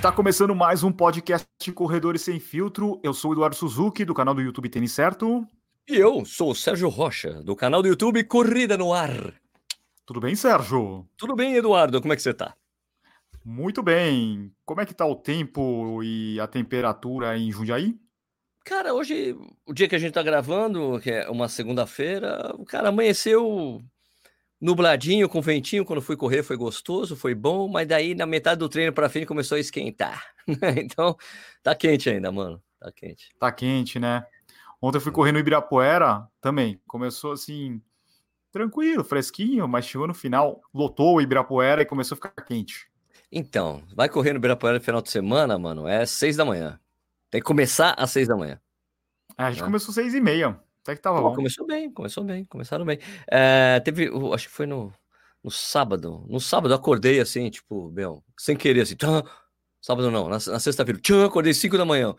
Está começando mais um podcast Corredores Sem Filtro. Eu sou o Eduardo Suzuki, do canal do YouTube Tênis Certo. E eu sou o Sérgio Rocha, do canal do YouTube Corrida no Ar. Tudo bem, Sérgio? Tudo bem, Eduardo? Como é que você tá? Muito bem. Como é que tá o tempo e a temperatura em Jundiaí? Cara, hoje, o dia que a gente tá gravando, que é uma segunda-feira, o cara amanheceu nubladinho, com ventinho, quando fui correr foi gostoso, foi bom, mas daí na metade do treino para frente começou a esquentar. então, tá quente ainda, mano. Tá quente. Tá quente, né? Ontem eu fui correr no Ibirapuera também. Começou assim, tranquilo, fresquinho, mas chegou no final, lotou o Ibirapuera e começou a ficar quente. Então, vai correr no Ibirapuera no final de semana, mano, é seis da manhã. Tem que começar às seis da manhã. É, a gente né? começou seis e meia. Até que tava Pô, bom. Começou bem, começou bem, começaram bem. É, teve, acho que foi no, no sábado. No sábado eu acordei assim, tipo, meu, sem querer, assim, tchan, sábado não, na, na sexta-feira, tchan, acordei 5 da manhã.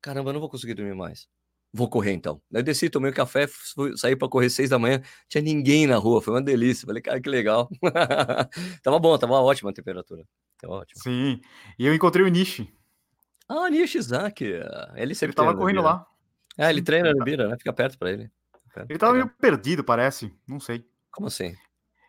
Caramba, eu não vou conseguir dormir mais. Vou correr então. Daí desci, tomei um café, fui, saí para correr seis da manhã, tinha ninguém na rua, foi uma delícia. Falei, cara, que legal. tava bom, tava ótima a temperatura. Tava ótimo. Sim. E eu encontrei o Nishi. Ah, Nishi Zaki. Ele sempre ele tava correndo lá. É, ele treina no Bira, né? Fica perto pra ele. Perto. Ele tava meio perdido, parece. Não sei. Como assim?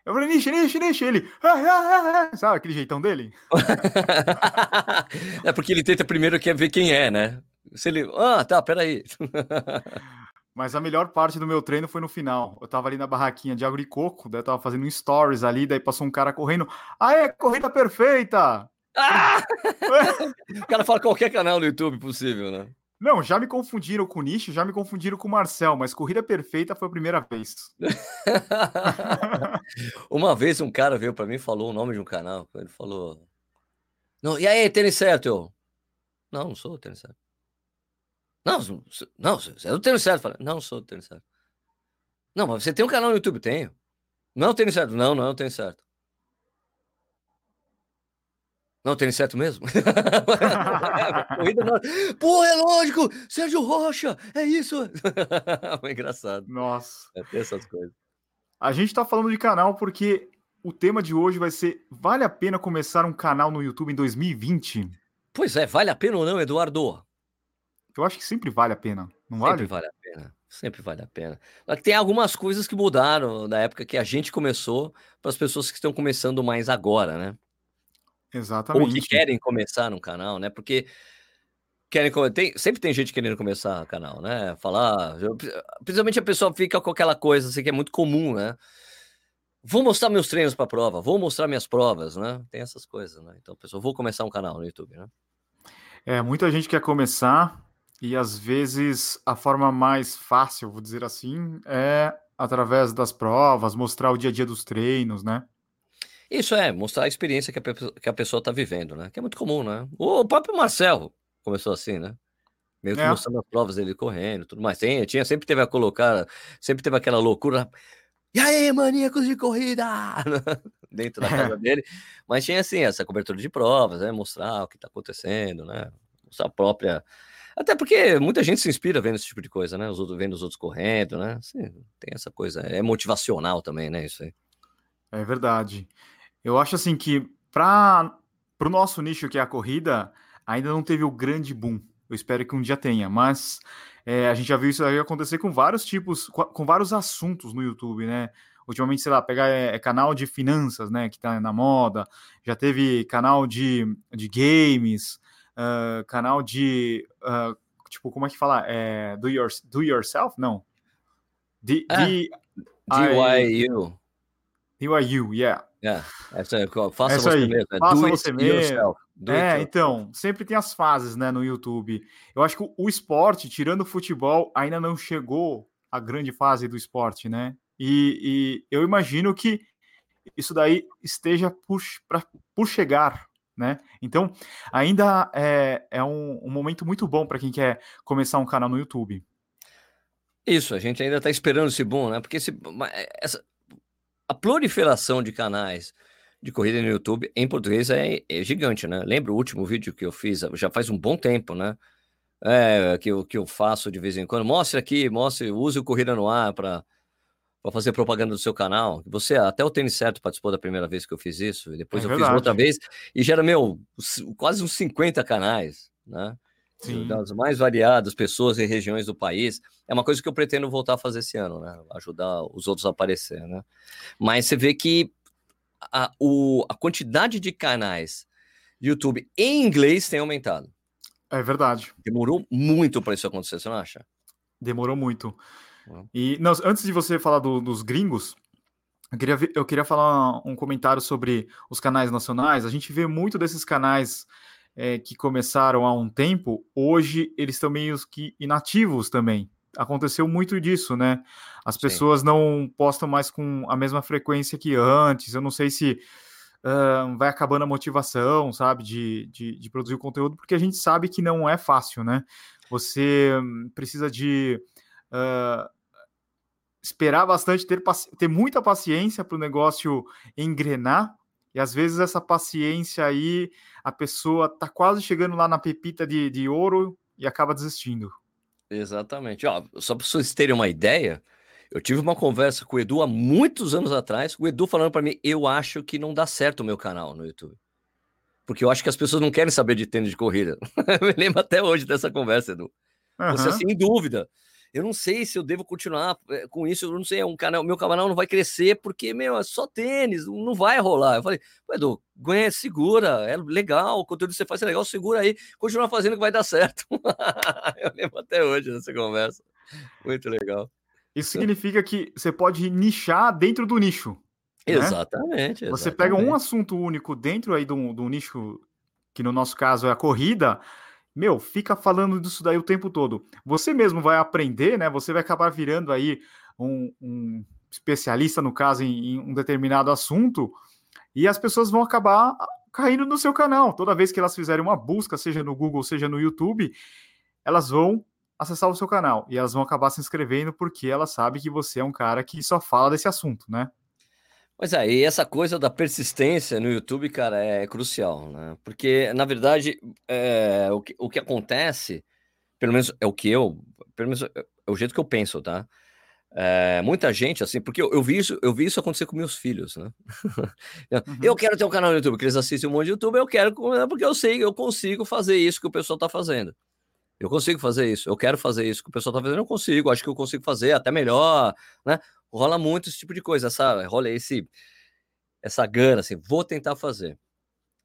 Eu falei, Nishi, Nishi, Nishi. Ele. Ah, ah, ah, Sabe aquele jeitão dele? é porque ele tenta primeiro quer ver quem é, né? Se ele. Ah, tá, peraí. Mas a melhor parte do meu treino foi no final. Eu tava ali na barraquinha de água de coco, daí eu tava fazendo um stories ali, daí passou um cara correndo. Ah, é, corrida perfeita! Ah! o cara fala qualquer canal no YouTube possível, né? Não, já me confundiram com o Nicho, já me confundiram com o Marcel, mas Corrida Perfeita foi a primeira vez. Uma vez um cara veio para mim e falou o nome de um canal. Ele falou: não, E aí, tênis certo? Eu, não, não sou o tênis certo. Não, não, você é tênis certo. falei, não, não sou do tênis certo. Não, mas você tem um canal no YouTube? Tenho. Não é o tênis certo? Não, não é o tênis certo. Não, tênis certo mesmo? Corrida não. Pô, é lógico! Sérgio Rocha! É isso! é engraçado. Nossa. É ter essas coisas. A gente tá falando de canal porque o tema de hoje vai ser: vale a pena começar um canal no YouTube em 2020? Pois é, vale a pena ou não, Eduardo? Eu acho que sempre vale a pena, não vale? Sempre vale a pena. Sempre vale a pena. Tem algumas coisas que mudaram da época que a gente começou para as pessoas que estão começando mais agora, né? Exatamente. Ou que querem começar no canal, né? Porque querem tem, sempre tem gente querendo começar o canal, né? Falar, principalmente a pessoa fica com aquela coisa assim que é muito comum, né? Vou mostrar meus treinos para prova, vou mostrar minhas provas, né? Tem essas coisas, né? Então, pessoal, vou começar um canal no YouTube, né? É, muita gente quer começar e às vezes a forma mais fácil, vou dizer assim, é através das provas, mostrar o dia a dia dos treinos, né? Isso é, mostrar a experiência que a, que a pessoa está vivendo, né? Que é muito comum, né? O próprio Marcel começou assim, né? Meio que é. mostrando as provas dele correndo tudo mais. Tem, tinha, sempre teve a colocar, sempre teve aquela loucura. E aí, maníacos de corrida! Dentro da casa dele. Mas tinha, assim, essa cobertura de provas, né? Mostrar o que está acontecendo, né? Mostrar a própria. Até porque muita gente se inspira vendo esse tipo de coisa, né? Os outros, vendo os outros correndo, né? Assim, tem essa coisa. É motivacional também, né? Isso aí. É verdade. Eu acho assim que para o nosso nicho que é a corrida, ainda não teve o grande boom. Eu espero que um dia tenha, mas é, a gente já viu isso aí acontecer com vários tipos, com, vários assuntos no YouTube, né? Ultimamente, sei lá, pegar é, é canal de finanças, né, que tá na moda, já teve canal de, de games, uh, canal de, uh, tipo, como é que fala? É, do, your, do yourself? Não. D, ah, D, DIU. DIU, yeah. É, essa, faça essa você aí. mesmo. Né? Faça Do você mesmo. É, então, sempre tem as fases, né, no YouTube. Eu acho que o esporte, tirando o futebol, ainda não chegou à grande fase do esporte, né? E, e eu imagino que isso daí esteja por, pra, por chegar, né? Então, ainda é, é um, um momento muito bom para quem quer começar um canal no YouTube. Isso, a gente ainda está esperando esse bom, né? Porque esse, essa, a proliferação de canais de corrida no YouTube em português é, é, gigante, né? Lembra o último vídeo que eu fiz, já faz um bom tempo, né? É, que, eu, que eu faço de vez em quando. Mostre aqui, mostre, use o Corrida no Ar para fazer propaganda do seu canal. Você, até o Tênis Certo participou da primeira vez que eu fiz isso, e depois é eu verdade. fiz outra vez, e já era, meu, quase uns 50 canais, né? Sim. Das mais variadas pessoas e regiões do país. É uma coisa que eu pretendo voltar a fazer esse ano, né? Ajudar os outros a aparecer, né? Mas você vê que a, o, a quantidade de canais de YouTube em inglês tem aumentado. É verdade. Demorou muito para isso acontecer, você não acha? Demorou muito. E não, antes de você falar do, dos gringos, eu queria, eu queria falar um comentário sobre os canais nacionais. A gente vê muito desses canais é, que começaram há um tempo, hoje eles estão meio que inativos também. Aconteceu muito disso, né? As pessoas Sim. não postam mais com a mesma frequência que antes. Eu não sei se uh, vai acabando a motivação, sabe, de, de, de produzir o conteúdo, porque a gente sabe que não é fácil, né? Você precisa de uh, esperar bastante, ter, ter muita paciência para o negócio engrenar. E às vezes essa paciência aí, a pessoa tá quase chegando lá na pepita de, de ouro e acaba desistindo. Exatamente. Ó, só para vocês terem uma ideia, eu tive uma conversa com o Edu há muitos anos atrás, o Edu falando para mim, eu acho que não dá certo o meu canal no YouTube. Porque eu acho que as pessoas não querem saber de tênis de corrida. eu me lembro até hoje dessa conversa, Edu. Uhum. Você assim, em dúvida eu não sei se eu devo continuar eh, com isso, eu não sei, é um canal, meu canal não vai crescer porque, meu, é só tênis, não vai rolar. Eu falei, Edu, ganha, segura, é legal, o conteúdo que você faz é legal, segura aí, continua fazendo que vai dar certo. eu lembro até hoje dessa conversa. Muito legal. Isso significa que você pode nichar dentro do nicho. Né? Exatamente, exatamente, Você pega um assunto único dentro aí do, do nicho, que no nosso caso é a corrida, meu, fica falando disso daí o tempo todo. Você mesmo vai aprender, né? Você vai acabar virando aí um, um especialista, no caso, em, em, um determinado assunto, e as pessoas vão acabar caindo no seu canal. Toda vez que elas fizerem uma busca, seja no Google, seja no YouTube, elas vão acessar o seu canal e elas vão acabar se inscrevendo porque elas sabem que você é um cara que só fala desse assunto, né? Pois é, e essa coisa da persistência no YouTube, cara, é crucial, né? Porque, na verdade, é, o, que, o que acontece, pelo menos é o que eu, pelo menos é o jeito que eu penso, tá? É, muita gente, assim, porque eu, eu, vi isso, eu vi isso acontecer com meus filhos, né? uhum. Eu quero ter um canal no YouTube, porque eles assistem um monte de YouTube, eu quero, porque eu sei, eu consigo fazer isso que o pessoal tá fazendo. Eu consigo fazer isso, eu quero fazer isso que o pessoal tá fazendo, eu consigo, acho que eu consigo fazer até melhor, né? rola muito esse tipo de coisa, essa, rola esse, essa gana, assim, vou tentar fazer.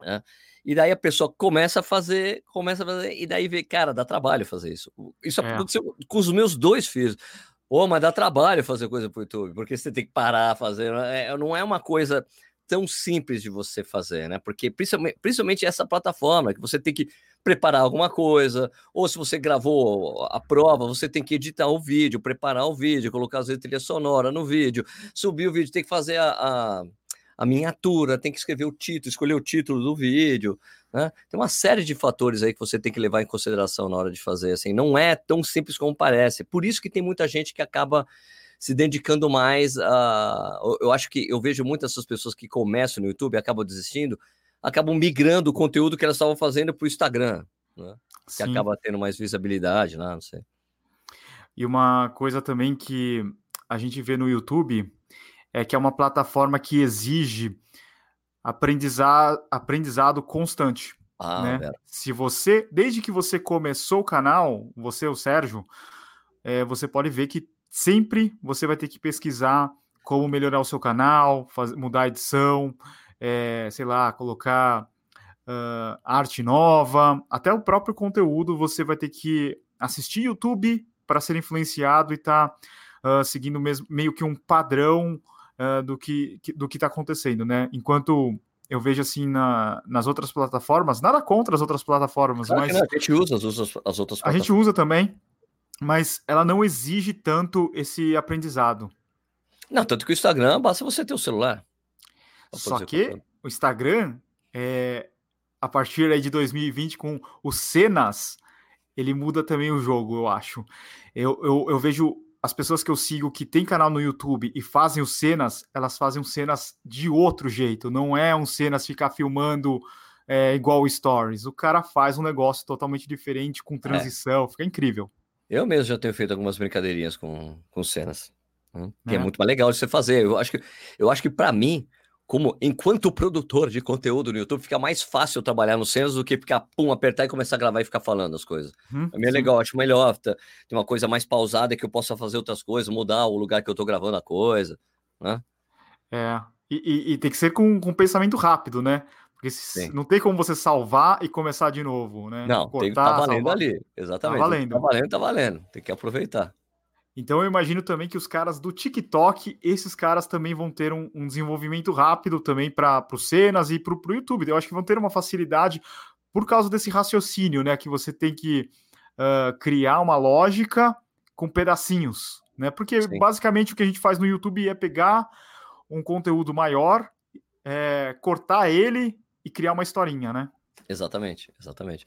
Né? E daí a pessoa começa a fazer, começa a fazer, e daí vê, cara, dá trabalho fazer isso. Isso é. aconteceu com os meus dois filhos. Ô, oh, mas dá trabalho fazer coisa pro YouTube, porque você tem que parar fazer. É, não é uma coisa tão simples de você fazer, né? Porque principalmente, principalmente essa plataforma, que você tem que preparar alguma coisa, ou se você gravou a prova, você tem que editar o vídeo, preparar o vídeo, colocar as trilha sonora no vídeo, subir o vídeo, tem que fazer a, a, a miniatura, tem que escrever o título, escolher o título do vídeo, né? Tem uma série de fatores aí que você tem que levar em consideração na hora de fazer, assim, não é tão simples como parece. Por isso que tem muita gente que acaba se dedicando mais a. Eu acho que eu vejo muitas dessas pessoas que começam no YouTube acabam desistindo, acabam migrando o conteúdo que elas estavam fazendo para o Instagram, né? que acaba tendo mais visibilidade lá, não sei. E uma coisa também que a gente vê no YouTube é que é uma plataforma que exige aprendizado, aprendizado constante. Ah, né? Se você, desde que você começou o canal, você, o Sérgio, é, você pode ver que sempre você vai ter que pesquisar como melhorar o seu canal, fazer, mudar a edição, é, sei lá, colocar uh, arte nova, até o próprio conteúdo você vai ter que assistir YouTube para ser influenciado e estar tá, uh, seguindo mesmo, meio que um padrão uh, do que, do que está acontecendo, né? Enquanto eu vejo assim na, nas outras plataformas, nada contra as outras plataformas, claro mas. a gente usa as, as outras plataformas. A gente usa também, mas ela não exige tanto esse aprendizado. Não, tanto que o Instagram basta você ter o celular. Só que o Instagram, é, a partir aí de 2020, com os cenas, ele muda também o jogo, eu acho. Eu, eu, eu vejo as pessoas que eu sigo que tem canal no YouTube e fazem os cenas, elas fazem os cenas de outro jeito. Não é um cenas ficar filmando é, igual o Stories. O cara faz um negócio totalmente diferente, com é. transição, é. fica incrível. Eu mesmo já tenho feito algumas brincadeirinhas com, com cenas. Né? Que é. é muito mais legal de você fazer. Eu acho que, eu acho que para mim, como enquanto produtor de conteúdo no YouTube, fica mais fácil trabalhar no cenas do que ficar, pum, apertar e começar a gravar e ficar falando as coisas. Hum, é meio legal, acho melhor. Tá, tem uma coisa mais pausada que eu possa fazer outras coisas, mudar o lugar que eu tô gravando a coisa, né? É, e, e, e tem que ser com, com pensamento rápido, né? Porque se, não tem como você salvar e começar de novo, né? Não, Cortar, tem que tá valendo salvar. ali, exatamente. Tá valendo. Tá valendo, tá valendo. Tem que aproveitar. Então eu imagino também que os caras do TikTok, esses caras também vão ter um, um desenvolvimento rápido também para os cenas e para o YouTube. Eu acho que vão ter uma facilidade por causa desse raciocínio, né? Que você tem que uh, criar uma lógica com pedacinhos, né? Porque Sim. basicamente o que a gente faz no YouTube é pegar um conteúdo maior, é, cortar ele e criar uma historinha, né? Exatamente, exatamente.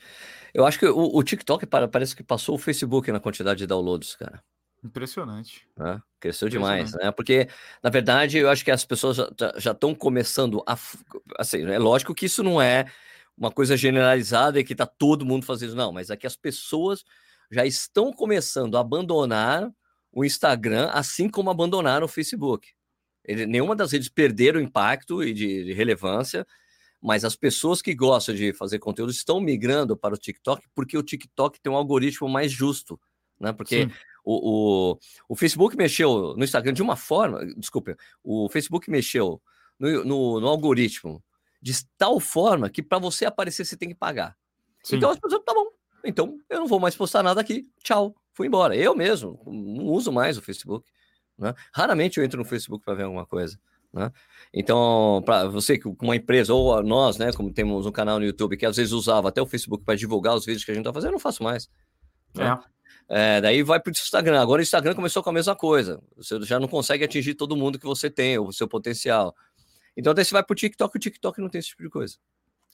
Eu acho que o, o TikTok parece que passou o Facebook na quantidade de downloads, cara. Impressionante. Né? Cresceu demais, né? Porque, na verdade, eu acho que as pessoas já estão começando a. Assim, é lógico que isso não é uma coisa generalizada e que está todo mundo fazendo, não, mas é que as pessoas já estão começando a abandonar o Instagram, assim como abandonaram o Facebook. Ele, nenhuma das redes perderam impacto e de, de relevância, mas as pessoas que gostam de fazer conteúdo estão migrando para o TikTok porque o TikTok tem um algoritmo mais justo, né? Porque o, o, o Facebook mexeu no Instagram de uma forma, desculpa, o Facebook mexeu no, no, no algoritmo de tal forma que para você aparecer você tem que pagar. Sim. Então as pessoas, tá bom, então eu não vou mais postar nada aqui, tchau, fui embora. Eu mesmo não uso mais o Facebook. Né? Raramente eu entro no Facebook para ver alguma coisa. Né? Então, para você com uma empresa, ou nós, né, como temos um canal no YouTube que às vezes usava até o Facebook para divulgar os vídeos que a gente está fazendo, eu não faço mais. Né? É. É, daí vai para o Instagram. Agora o Instagram começou com a mesma coisa. Você já não consegue atingir todo mundo que você tem, o seu potencial. Então, daí você vai para o TikTok, o TikTok não tem esse tipo de coisa.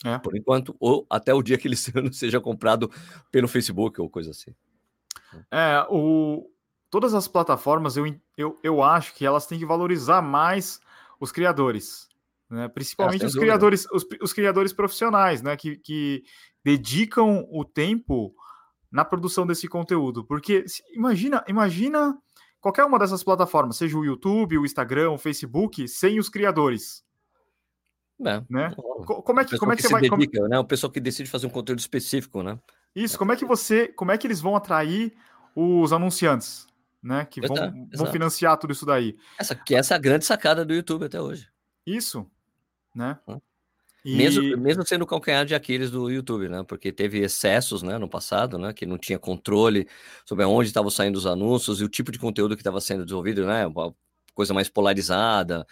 É. Por enquanto, ou até o dia que ele seja comprado pelo Facebook ou coisa assim. É, o... todas as plataformas, eu, eu, eu acho que elas têm que valorizar mais os criadores. Né? Principalmente os criadores, os, os, criadores profissionais, né? Que, que dedicam o tempo na produção desse conteúdo. Porque imagina, imagina qualquer uma dessas plataformas, seja o YouTube, o Instagram, o Facebook, sem os criadores. É, né? Como é que, como é que, que você vai dedica, como... né? O pessoal que decide fazer um conteúdo específico, né? Isso, como é que você, como é que eles vão atrair os anunciantes, né? Que vão, vão financiar tudo isso daí. Essa que é essa grande sacada do YouTube até hoje. Isso, né? Hum. E... Mesmo, mesmo sendo o calcanhar de Aquiles do YouTube, né? Porque teve excessos, né, no passado, né? Que não tinha controle sobre onde estavam saindo os anúncios e o tipo de conteúdo que estava sendo desenvolvido, né? Uma coisa mais polarizada,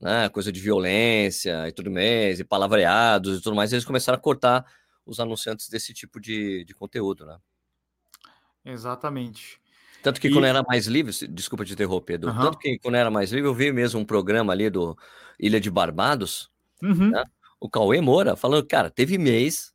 né? Coisa de violência e tudo mais, e palavreados e tudo mais. Eles começaram a cortar os anunciantes desse tipo de, de conteúdo, né? Exatamente. Tanto que e... quando era mais livre, desculpa te interromper, Edu, uhum. tanto que quando era mais livre, eu vi mesmo um programa ali do Ilha de Barbados, uhum. né? o Cauê Moura falando, cara, teve mês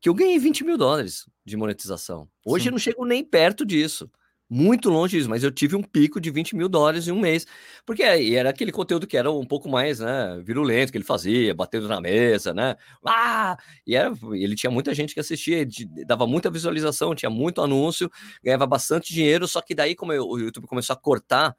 que eu ganhei 20 mil dólares de monetização. Hoje Sim. eu não chego nem perto disso. Muito longe disso, mas eu tive um pico de 20 mil dólares em um mês. Porque era aquele conteúdo que era um pouco mais né, virulento que ele fazia, batendo na mesa, né? Ah! E era, ele tinha muita gente que assistia, dava muita visualização, tinha muito anúncio, ganhava bastante dinheiro, só que daí, como o YouTube começou a cortar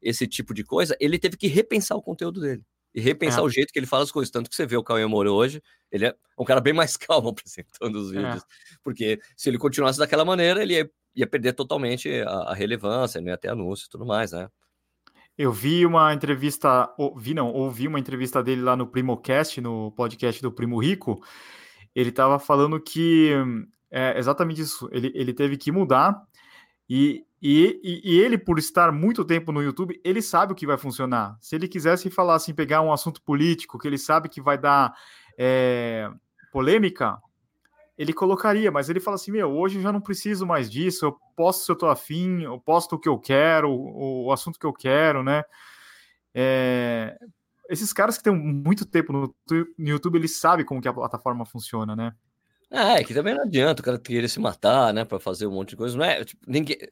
esse tipo de coisa, ele teve que repensar o conteúdo dele e repensar é. o jeito que ele fala as coisas. Tanto que você vê o Cauê Moura hoje, ele é um cara bem mais calmo apresentando os é. vídeos. É. Porque se ele continuasse daquela maneira, ele ia, ia perder totalmente a, a, relevância, não ia ter anúncio e tudo mais, né? Eu vi uma entrevista, vi não, ouvi uma entrevista dele lá no Primocast, no podcast do Primo Rico. Ele estava falando que é exatamente isso. Ele, ele teve que mudar e, e, e, ele, por estar muito tempo no YouTube, ele sabe o que vai funcionar. Se ele quisesse falar assim, pegar um assunto político que ele sabe que vai dar é, polêmica, ele colocaria, mas ele fala assim: Meu, hoje eu já não preciso mais disso, eu posto se eu tô afim, eu posto o que eu quero, o, o assunto que eu quero, né? É, esses caras que têm muito tempo no, no YouTube, eles sabem como que a plataforma funciona, né? É, que também não adianta o cara querer se matar, né, para fazer um monte de coisa. Não é, tipo,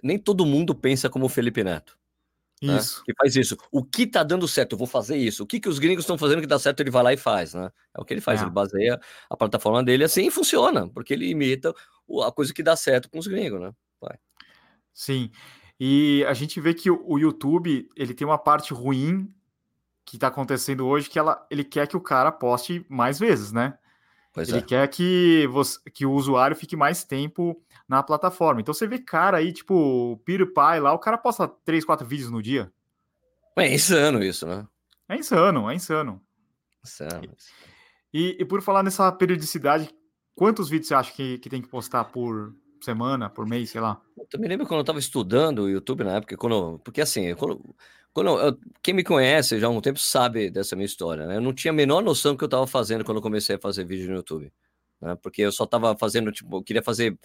nem todo mundo pensa como o Felipe Neto. Né, isso. Né, que faz isso. O que tá dando certo, eu vou fazer isso. O que, que os gringos estão fazendo que dá certo, ele vai lá e faz, né? É o que ele faz, é. ele baseia a plataforma dele assim e funciona, porque ele imita a coisa que dá certo com os gringos, né? Vai. Sim. E a gente vê que o YouTube ele tem uma parte ruim que está acontecendo hoje, que ela, ele quer que o cara poste mais vezes, né? Pois ele é. quer que, você, que o usuário fique mais tempo na plataforma. Então você vê cara aí, tipo, PewDiePie lá, o cara posta 3, 4 vídeos no dia. É insano isso, né? É insano, é insano. Insano. E, e por falar nessa periodicidade, quantos vídeos você acha que, que tem que postar por semana, por mês, sei lá? Eu também lembro quando eu estava estudando o YouTube na época, quando, porque assim, quando, quando eu, quem me conhece já há um tempo sabe dessa minha história, né? Eu não tinha a menor noção do que eu estava fazendo quando eu comecei a fazer vídeo no YouTube, né? Porque eu só estava fazendo, tipo, eu queria fazer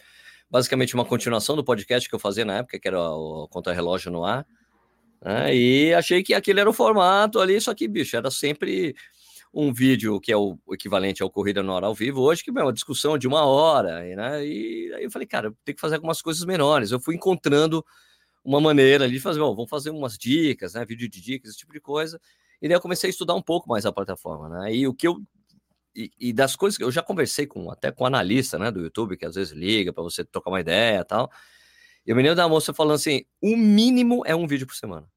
basicamente uma continuação do podcast que eu fazia na época, que era o Contra-Relógio no Ar, né? E achei que aquele era o formato ali, só que, bicho, era sempre um vídeo que é o equivalente ao Corrida no Hora ao Vivo hoje, que é uma discussão de uma hora, né? E aí eu falei, cara, tem que fazer algumas coisas menores. Eu fui encontrando uma maneira ali de fazer, bom, vamos fazer umas dicas, né? Vídeo de dicas, esse tipo de coisa. E daí eu comecei a estudar um pouco mais a plataforma, né? E o que eu e, e, das coisas que eu já conversei com até com analista, né, do YouTube, que às vezes liga para você trocar uma ideia, tal. E eu me lembro da moça falando assim: o mínimo é um vídeo por semana.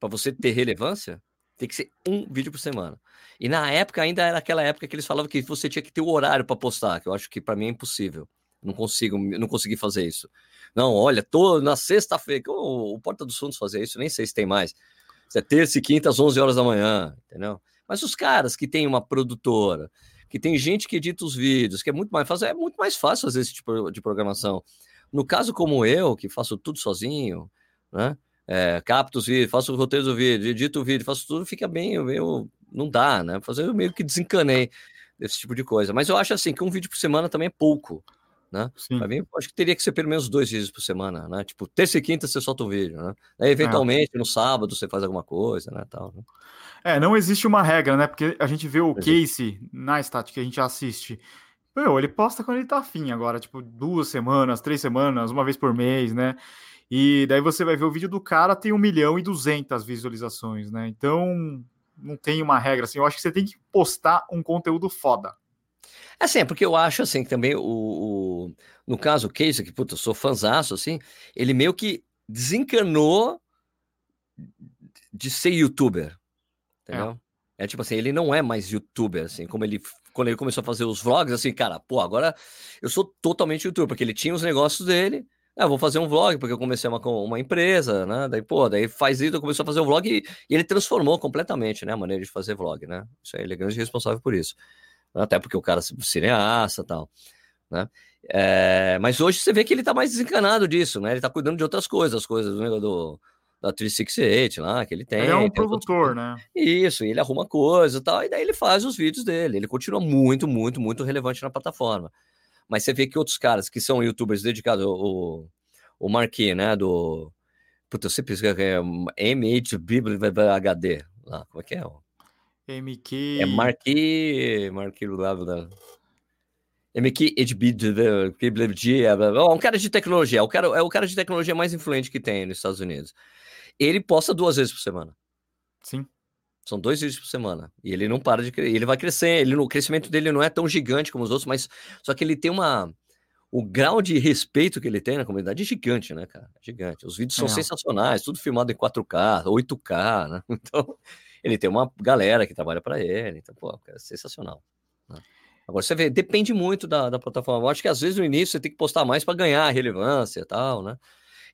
Para você ter relevância, tem que ser um vídeo por semana. E na época ainda era aquela época que eles falavam que você tinha que ter o horário para postar, que eu acho que para mim é impossível. Não consigo, não consegui fazer isso. Não, olha, tô na sexta-feira, o, Porta dos Fundos fazia isso, nem sei se tem mais. É terça e quinta às 11 horas da manhã, entendeu? Mas os caras que têm uma produtora, que tem gente que edita os vídeos, que é muito mais fácil, é muito mais fácil fazer esse tipo de programação. No caso como eu, que faço tudo sozinho, né? É, capto os vídeos, faço o roteiro do vídeo, edito o vídeo, faço tudo, fica bem, meio, não dá, né? Fazer eu meio que desencanei desse tipo de coisa. Mas eu acho assim que um vídeo por semana também é pouco né? Para mim, acho que teria que ser pelo menos dois vídeos por semana, né? Tipo, terça e quinta você solta um vídeo, né? Aí, eventualmente, é. no sábado você faz alguma coisa, né? Tal, né? É, não existe uma regra, né? Porque a gente vê o Casey na estática que a gente assiste. Meu, ele posta quando ele tá afim agora, tipo, duas semanas, três semanas, uma vez por mês, né? E daí você vai ver o vídeo do cara, tem um milhão e duzentas visualizações, né? Então, não tem uma regra assim. Eu acho que você tem que postar um conteúdo foda. Assim, é porque eu acho assim que também o, o, no caso o Casey, que puta, eu sou fanzaço, assim, ele meio que desencanou de ser youtuber. Entendeu? É. é. tipo assim, ele não é mais youtuber, assim, como ele quando ele começou a fazer os vlogs, assim, cara, pô, agora eu sou totalmente youtuber, porque ele tinha os negócios dele. Ah, vou fazer um vlog, porque eu comecei uma, uma empresa, né? Daí, pô, daí faz isso, começou a fazer o vlog e, e, ele transformou completamente, né? A maneira de fazer vlog, né? Isso aí, ele é grande responsável por isso até porque o cara é cineasta e tal, né? É, mas hoje você vê que ele tá mais desencanado disso, né? Ele tá cuidando de outras coisas, as coisas do, do da 368 lá, que ele tem. Ele é um produtor, né? Isso, e ele arruma coisa e tal, e daí ele faz os vídeos dele. Ele continua muito, muito, muito relevante na plataforma. Mas você vê que outros caras que são youtubers dedicados, o, o Marquinhos, né, do... Puta, eu sempre esqueço, é MHBHD, lá, como é que é? MQ. É Marquis. Marquis Lávila. MQ HBG. É um cara de tecnologia. É o cara, é o cara de tecnologia mais influente que tem nos Estados Unidos. Ele posta duas vezes por semana. Sim. São dois vídeos por semana. E ele não para de crescer. Ele vai crescer. Ele, o crescimento dele não é tão gigante como os outros, mas só que ele tem uma. O grau de respeito que ele tem na comunidade é gigante, né, cara? Gigante. Os vídeos são é. sensacionais, tudo filmado em 4K, 8K, né? Então, ele tem uma galera que trabalha para ele, então, pô, é sensacional. Né? Agora, você vê, depende muito da, da plataforma. Eu acho que às vezes no início você tem que postar mais para ganhar relevância e tal, né?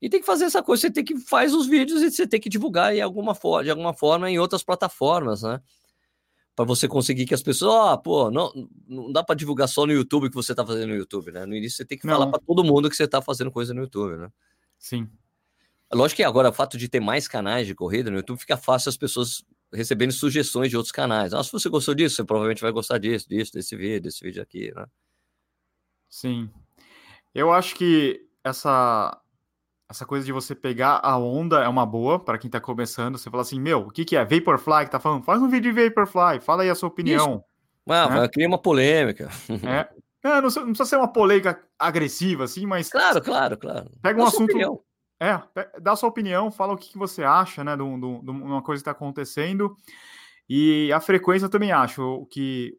E tem que fazer essa coisa, você tem que faz os vídeos e você tem que divulgar de alguma, de alguma forma em outras plataformas, né? Para você conseguir que as pessoas, ó, oh, pô, não, não dá para divulgar só no YouTube o que você tá fazendo no YouTube, né? No início você tem que não. falar para todo mundo que você tá fazendo coisa no YouTube, né? Sim. Lógico que agora o fato de ter mais canais de corrida no YouTube fica fácil as pessoas recebendo sugestões de outros canais. Ah, se você gostou disso, você provavelmente vai gostar disso, disso, desse vídeo, desse vídeo aqui, né? Sim. Eu acho que essa essa coisa de você pegar a onda é uma boa para quem tá começando. Você fala assim, meu, o que que é? Vaporfly que tá falando? Faz um vídeo de Vaporfly, fala aí a sua opinião. Ah, né? cria uma polêmica. É. É, não, não, precisa ser uma polêmica agressiva, assim, mas. Claro, claro, claro. Pega um assunto. Opinião. É, dá sua opinião, fala o que, que você acha, né, de, uma coisa que está acontecendo. E a frequência também acho que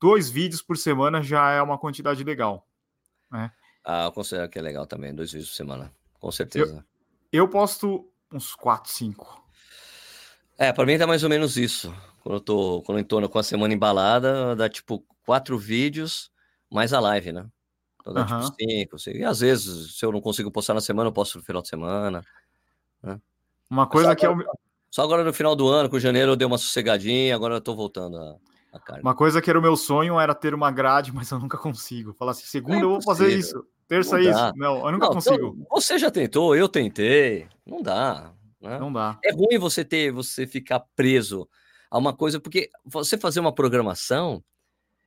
dois vídeos por semana já é uma quantidade legal. Né? Ah, eu considero que é legal também, dois vídeos por semana, com certeza. Eu posto uns 4, 5. É, pra mim tá mais ou menos isso. Quando eu tô, quando eu tô com a semana embalada, dá tipo quatro vídeos mais a live, né? Então dá uhum. tipo cinco, cinco. E às vezes, se eu não consigo postar na semana, eu posto no final de semana. Né? Uma coisa que é o só agora no final do ano, com janeiro, eu dei uma sossegadinha, agora eu tô voltando a, a carne. Uma coisa que era o meu sonho era ter uma grade, mas eu nunca consigo. Falar assim, segunda é eu vou fazer isso, terça não isso. Não, eu nunca não, consigo. Então, você já tentou, eu tentei. Não dá. Né? Não dá. É ruim você ter, você ficar preso a uma coisa, porque você fazer uma programação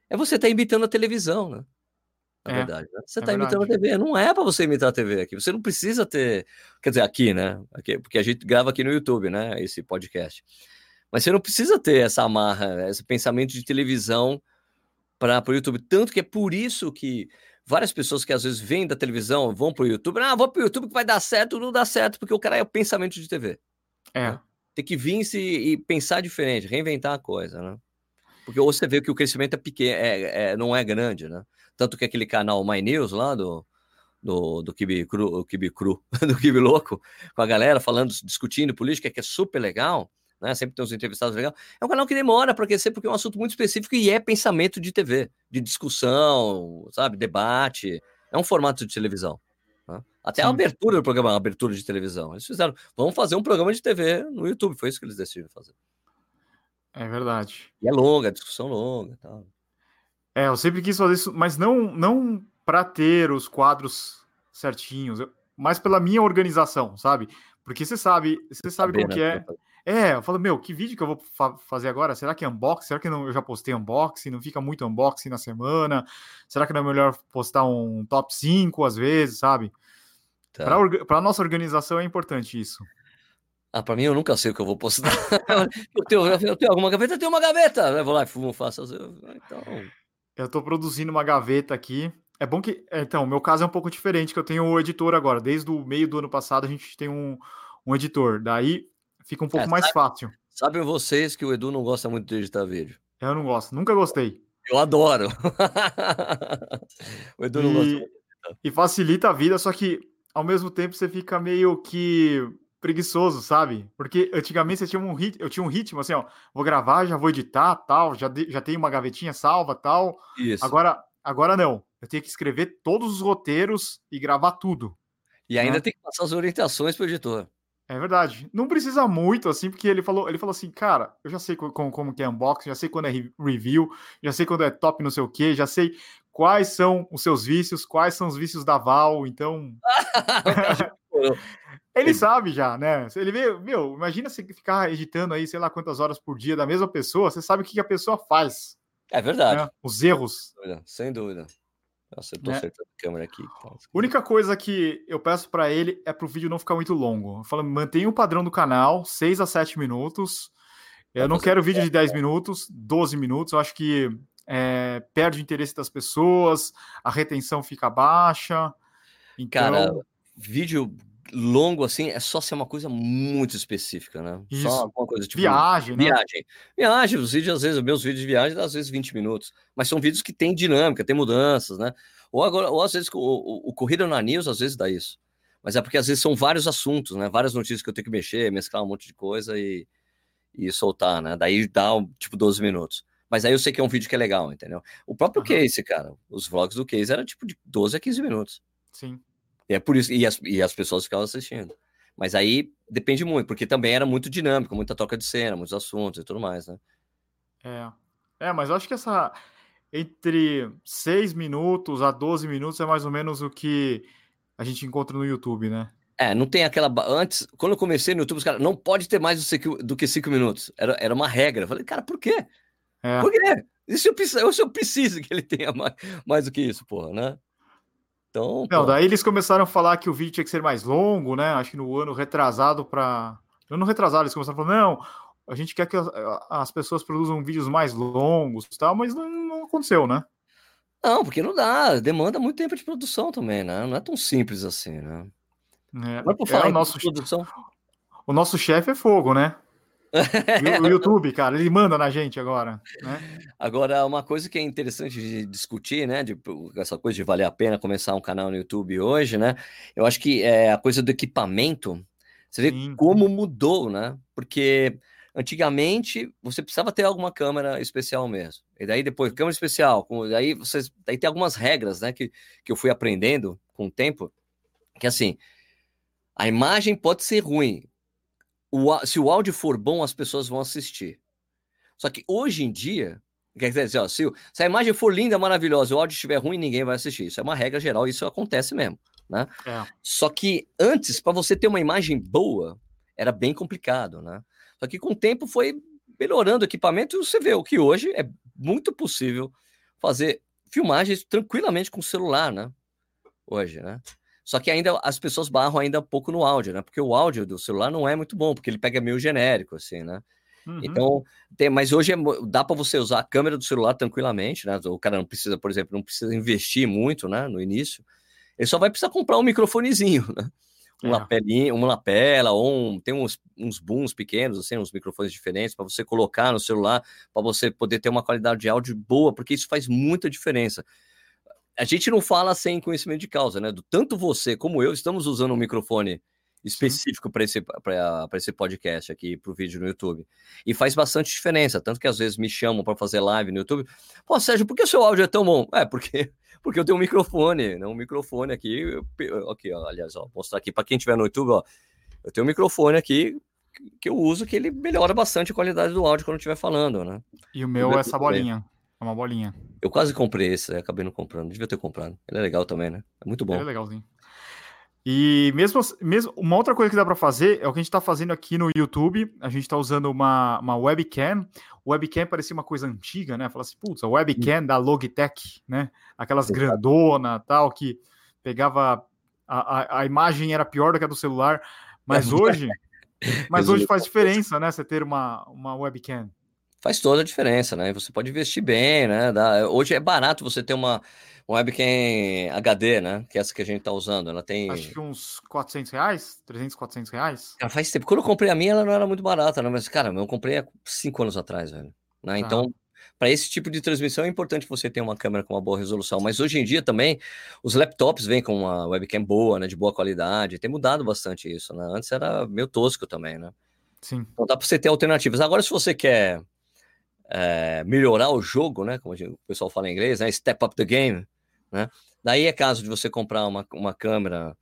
é você estar tá imitando a televisão, né? na é, verdade. Né? Você está é imitando a TV, não é para você imitar a TV aqui. Você não precisa ter, quer dizer, aqui, né? Aqui, porque a gente grava aqui no YouTube, né? Esse podcast. Mas você não precisa ter essa amarra, esse pensamento de televisão para o YouTube. Tanto que é por isso que várias pessoas que às vezes vêm da televisão vão para o YouTube. Ah, vou para o YouTube que vai dar certo, não dá certo, porque o cara é o pensamento de TV. É. Né? Tem que vir -se e pensar diferente, reinventar a coisa, né? Porque ou você vê que o crescimento é pequeno, é, é, não é grande, né? Tanto que aquele canal My News lá do, do, do Kibi Cru, Kibi Cru, do Kibi Louco, com a galera falando, discutindo política, que é super legal, né? Sempre tem uns entrevistados legais. É um canal que demora para crescer porque é um assunto muito específico e é pensamento de TV, de discussão, sabe? Debate. É um formato de televisão. Né? Até Sim. a abertura do programa, a abertura de televisão. Eles fizeram, vamos fazer um programa de TV no YouTube. Foi isso que eles decidiram fazer. É verdade. E é longa, a discussão longa tal. É, eu sempre quis fazer isso, mas não, não para ter os quadros certinhos, mas pela minha organização, sabe? Porque você sabe, você sabe como que é. É, eu falo, meu, que vídeo que eu vou fa fazer agora? Será que é unboxing? Será que não, eu já postei unboxing? Não fica muito unboxing na semana? Será que não é melhor postar um top 5 às vezes, sabe? Tá. Para a nossa organização é importante isso. Ah, para mim eu nunca sei o que eu vou postar. eu, tenho, eu tenho alguma gaveta, eu tenho uma gaveta. Eu vou lá e fumo, faço. Então. Eu estou produzindo uma gaveta aqui. É bom que. É, então, o meu caso é um pouco diferente, que eu tenho o editor agora. Desde o meio do ano passado a gente tem um, um editor. Daí fica um pouco é, mais sabe, fácil. Sabem vocês que o Edu não gosta muito de editar vídeo. Eu não gosto, nunca gostei. Eu adoro. o Edu não e, gosta muito. E facilita a vida, só que ao mesmo tempo você fica meio que preguiçoso, sabe? Porque antigamente você tinha um rit... eu tinha um ritmo assim, ó, vou gravar, já vou editar, tal, já, de... já tenho uma gavetinha salva, tal. Isso. Agora, agora não. Eu tenho que escrever todos os roteiros e gravar tudo. E ainda né? tem que passar as orientações para o editor. É verdade. Não precisa muito, assim, porque ele falou, ele falou assim, cara, eu já sei como, como que é unboxing, já sei quando é review, já sei quando é top não sei o que, já sei quais são os seus vícios, quais são os vícios da Val, então. Ele sabe já, né? Ele vê, meu, imagina você ficar editando aí, sei lá quantas horas por dia da mesma pessoa, você sabe o que a pessoa faz. É verdade. Né? Os erros. Sem dúvida. Nossa, eu tô né? acertando a câmera aqui. A única coisa que eu peço para ele é pro vídeo não ficar muito longo. Eu falo, mantenha o padrão do canal, 6 a 7 minutos. Eu não quero vídeo de 10 minutos, 12 minutos. Eu acho que é, perde o interesse das pessoas, a retenção fica baixa. Então... Cara, vídeo longo assim é só ser uma coisa muito específica, né? Isso. Só alguma coisa tipo viagem, né? Viagem. Viagem, os vídeos às vezes, meus vídeos de viagem, às vezes 20 minutos, mas são vídeos que têm dinâmica, tem mudanças, né? Ou agora, ou às vezes o, o, o Corrida na News às vezes dá isso. Mas é porque às vezes são vários assuntos, né? Várias notícias que eu tenho que mexer, mesclar um monte de coisa e, e soltar, né? Daí dá tipo 12 minutos. Mas aí eu sei que é um vídeo que é legal, entendeu? O próprio uhum. Case, cara, os vlogs do Case era tipo de 12 a 15 minutos. Sim. E é por isso, e as, e as pessoas ficavam assistindo. Mas aí depende muito, porque também era muito dinâmico, muita troca de cena, muitos assuntos e tudo mais, né? É. É, mas eu acho que essa. Entre 6 minutos a 12 minutos é mais ou menos o que a gente encontra no YouTube, né? É, não tem aquela. Antes, quando eu comecei no YouTube, os caras não pode ter mais do que 5 minutos. Era, era uma regra. Eu falei, cara, por quê? É. Por quê? E se eu, preciso, se eu preciso que ele tenha mais, mais do que isso, porra, né? Então. Não, daí eles começaram a falar que o vídeo tinha que ser mais longo, né? Acho que no ano retrasado para. No ano retrasado, eles começaram a falar, não, a gente quer que as, as pessoas produzam vídeos mais longos tal, mas não, não, aconteceu, né? Não, porque não dá, demanda muito tempo de produção também, né? Não é tão simples assim, né? É, Mas por falar é, o nosso produção. O nosso chefe é fogo, né? O YouTube, cara, ele manda na gente agora. Né? Agora, uma coisa que é interessante de discutir, né? De, essa coisa de valer a pena começar um canal no YouTube hoje, né? Eu acho que é, a coisa do equipamento Você vê Sim. como mudou, né? Porque antigamente você precisava ter alguma câmera especial mesmo. E daí depois, câmera especial, com, daí vocês, daí tem algumas regras, né, que, que eu fui aprendendo com o tempo, que assim, a imagem pode ser ruim. O, se o áudio for bom, as pessoas vão assistir. Só que hoje em dia, quer dizer, ó, se, se, a imagem for linda, maravilhosa, o áudio estiver ruim, ninguém vai assistir. Isso é uma regra geral, isso acontece mesmo, né? É. Só que antes, para você ter uma imagem boa, era bem complicado, né? Só que com o tempo foi melhorando o equipamento e você vê o que hoje é muito possível fazer filmagens tranquilamente com o celular, né? Hoje, né? Só que ainda as pessoas barram ainda um pouco no áudio, né? Porque o áudio do celular não é muito bom, porque ele pega meio genérico, assim, né? Uhum. Então, tem, mas hoje é, dá para você usar a câmera do celular tranquilamente, né? O cara não precisa, por exemplo, não precisa investir muito, né? No início. Ele só vai precisar comprar um microfonezinho, né? Um é. lapelinho, uma lapela, ou um, tem uns, uns booms pequenos, assim, uns microfones diferentes para você colocar no celular, para você poder ter uma qualidade de áudio boa, porque isso faz muita diferença a gente não fala sem conhecimento de causa, né? Do tanto você como eu estamos usando um microfone específico para esse, esse podcast aqui, para o vídeo no YouTube. E faz bastante diferença, tanto que às vezes me chamam para fazer live no YouTube. Pô, Sérgio, por que o seu áudio é tão bom? É, porque, porque eu tenho um microfone, né? Um microfone aqui. Aqui, ó, aliás, ó, vou mostrar aqui para quem estiver no YouTube, ó. Eu tenho um microfone aqui que eu uso que ele melhora bastante a qualidade do áudio quando eu estiver falando, né? E o meu é essa bolinha. É uma bolinha. Eu quase comprei esse, acabei não comprando. Devia ter comprado. Ele é legal também, né? É muito bom. Ele é legalzinho. E mesmo, mesmo uma outra coisa que dá para fazer é o que a gente está fazendo aqui no YouTube. A gente está usando uma, uma webcam. O webcam parecia uma coisa antiga, né? Fala assim, putz, a webcam da Logitech, né? Aquelas grandona tal, que pegava. A, a, a, imagem era pior do que a do celular. Mas hoje. mas hoje faz diferença, né? Você ter uma, uma webcam faz toda a diferença, né? Você pode investir bem, né? Dá, hoje é barato você ter uma, uma webcam HD, né? Que é essa que a gente tá usando. Ela tem. Acho que uns 400 reais, 300, 400 reais. Cara, faz tempo. Quando eu comprei a minha, ela não era muito barata, né? Mas, cara, eu comprei há cinco anos atrás, velho. Né? Ah. Então, para esse tipo de transmissão é importante você ter uma câmera com uma boa resolução. Mas hoje em dia também, os laptops vêm com uma webcam boa, né? De boa qualidade. Tem mudado bastante isso, né? Antes era meio tosco também, né? Sim. Então dá para você ter alternativas. Agora, se você quer é, melhorar o jogo, né? Como o pessoal fala em inglês, né? Step up the game, né? Daí é caso de você comprar uma, uma câmera,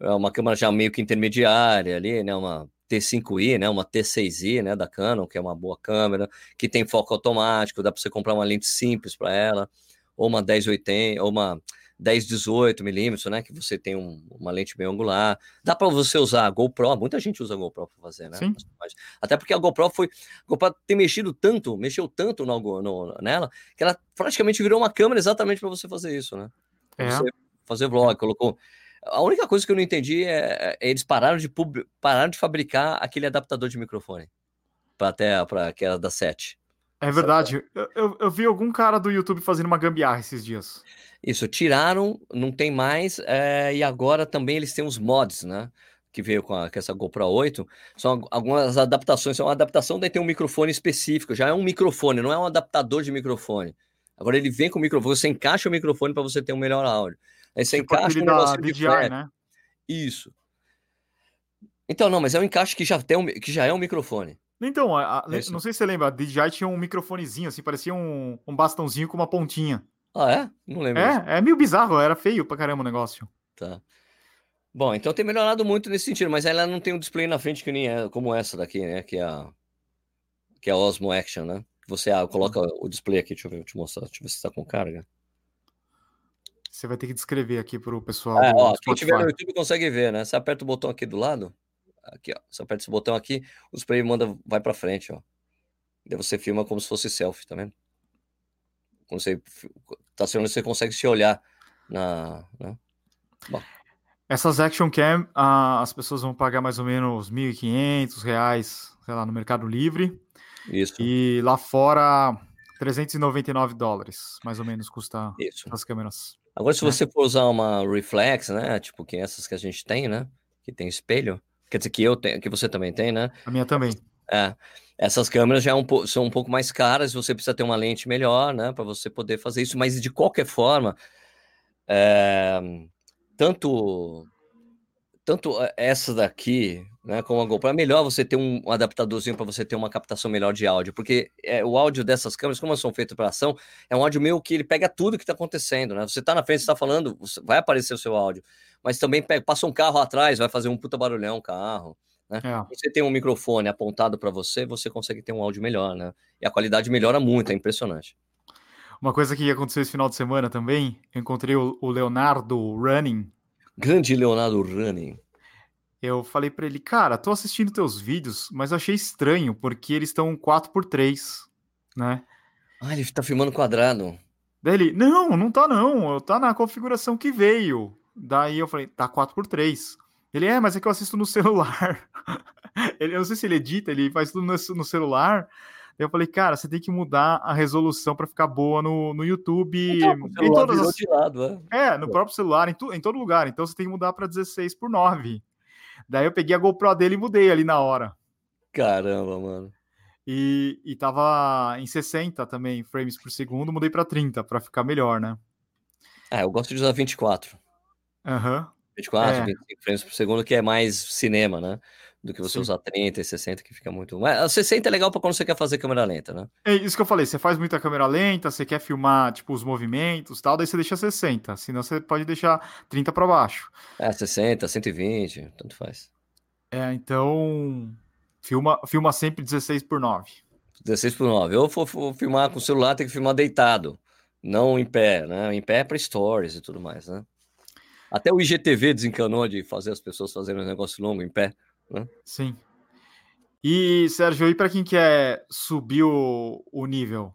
é, uma câmera já meio que intermediária ali, né? Uma T5i, né? Uma T6i, né? Da Canon, que é uma boa câmera, que tem foco automático, dá para você comprar uma lente simples para ela, ou uma 1080, ou uma 10, 18 milímetros, né? Que você tem um, uma lente bem angular. Dá para você usar a GoPro, muita gente usa a GoPro para fazer, né? Sim. Até porque a GoPro foi. A GoPro tem mexido tanto, mexeu tanto no, no, nela, que ela praticamente virou uma câmera exatamente para você fazer isso, né? É. você fazer vlog, colocou. A única coisa que eu não entendi é, é eles pararam de, pub... pararam de fabricar aquele adaptador de microfone para até para que era da 7. É verdade. Eu, eu, eu, vi algum cara do YouTube fazendo uma gambiarra esses dias. Isso, tiraram, não tem mais, é, e agora também eles têm os mods, né? Que veio com, a, com essa GoPro 8. São algumas adaptações, são uma adaptação, daí tem um microfone específico, já é um microfone, não é um adaptador de microfone. Agora ele vem com o microfone, você encaixa o microfone para você ter um melhor áudio. Aí você tipo encaixa o negócio de DJI, né? Isso. Então, não, mas é um encaixe que já, tem um, que já é um microfone. Então, a, a, não sei se você lembra, a DJI tinha um microfonezinho, assim, parecia um, um bastãozinho com uma pontinha. Ah, é? Não lembro. É, é meio bizarro, era feio pra caramba o negócio. Tá. Bom, então tem melhorado muito nesse sentido, mas ela não tem um display na frente que nem é, como essa daqui, né? Que é a, que é a Osmo Action, né? Você ah, coloca o display aqui, deixa eu ver, te mostrar, deixa eu ver se está com carga. Você vai ter que descrever aqui para o pessoal. É, ó, quem tiver no YouTube consegue ver, né? Você aperta o botão aqui do lado, aqui, ó. Você aperta esse botão aqui, o display manda, vai para frente, ó. Daí você filma como se fosse selfie, tá vendo? Quando você tá sendo, você consegue se olhar na. Né? Essas Action Cam, ah, as pessoas vão pagar mais ou menos 1.500 reais, sei lá, no Mercado Livre. Isso. E lá fora, 399 dólares, mais ou menos, custa Isso. as câmeras. Agora, se né? você for usar uma reflex, né? Tipo, que essas que a gente tem, né? Que tem espelho. Quer dizer, que eu tenho, que você também tem, né? A minha também. É. Essas câmeras já é um são um pouco mais caras, você precisa ter uma lente melhor, né, para você poder fazer isso, mas de qualquer forma, é, tanto tanto eh, essa daqui, né, como a GoPro, é melhor você ter um adaptadorzinho para você ter uma captação melhor de áudio, porque é, o áudio dessas câmeras, como elas são feitas para ação, é um áudio meio que ele pega tudo que está acontecendo, né? Você está na frente, está falando, vai aparecer o seu áudio, mas também pega, passa um carro atrás, vai fazer um puta barulhão, um carro. Né? É. Você tem um microfone apontado para você, você consegue ter um áudio melhor, né? E a qualidade melhora muito, é impressionante. Uma coisa que aconteceu esse final de semana também, eu encontrei o, Leonardo Running. Grande Leonardo Running. Eu falei para ele, cara, tô assistindo teus vídeos, mas achei estranho, porque eles estão 4x3, né? Ah, ele tá filmando quadrado. Daí ele, não, não tá não, tá na configuração que veio. Daí eu falei, tá 4x3. Ele, é, mas é que eu assisto no celular. ele, eu não sei se ele edita, ele faz tudo no, no celular eu falei, cara, você tem que mudar a resolução para ficar boa no, no YouTube. Então, em todas as... lado, é. é, no próprio celular, em, tu, em todo lugar. Então você tem que mudar para 16 por 9. Daí eu peguei a GoPro dele e mudei ali na hora. Caramba, mano. E, e tava em 60 também frames por segundo, mudei para 30 para ficar melhor, né? É, eu gosto de usar 24. Aham. Uhum. 24, é. 25 frames por segundo, que é mais cinema, né? Do que você Sim. usar 30 e 60, que fica muito. Mas 60 é legal para quando você quer fazer câmera lenta, né? É isso que eu falei, você faz muita câmera lenta, você quer filmar, tipo, os movimentos tal, daí você deixa 60, senão você pode deixar 30 para baixo. É, 60, 120, tanto faz. É, então. Filma, filma sempre 16 por 9. 16 por 9. Eu for, for filmar com o celular, tem que filmar deitado, não em pé, né? Em pé é para stories e tudo mais, né? Até o IGTV desencanou de fazer as pessoas fazerem um negócio longo em pé. Né? Sim. E, Sérgio, e para quem quer subir o, o nível, o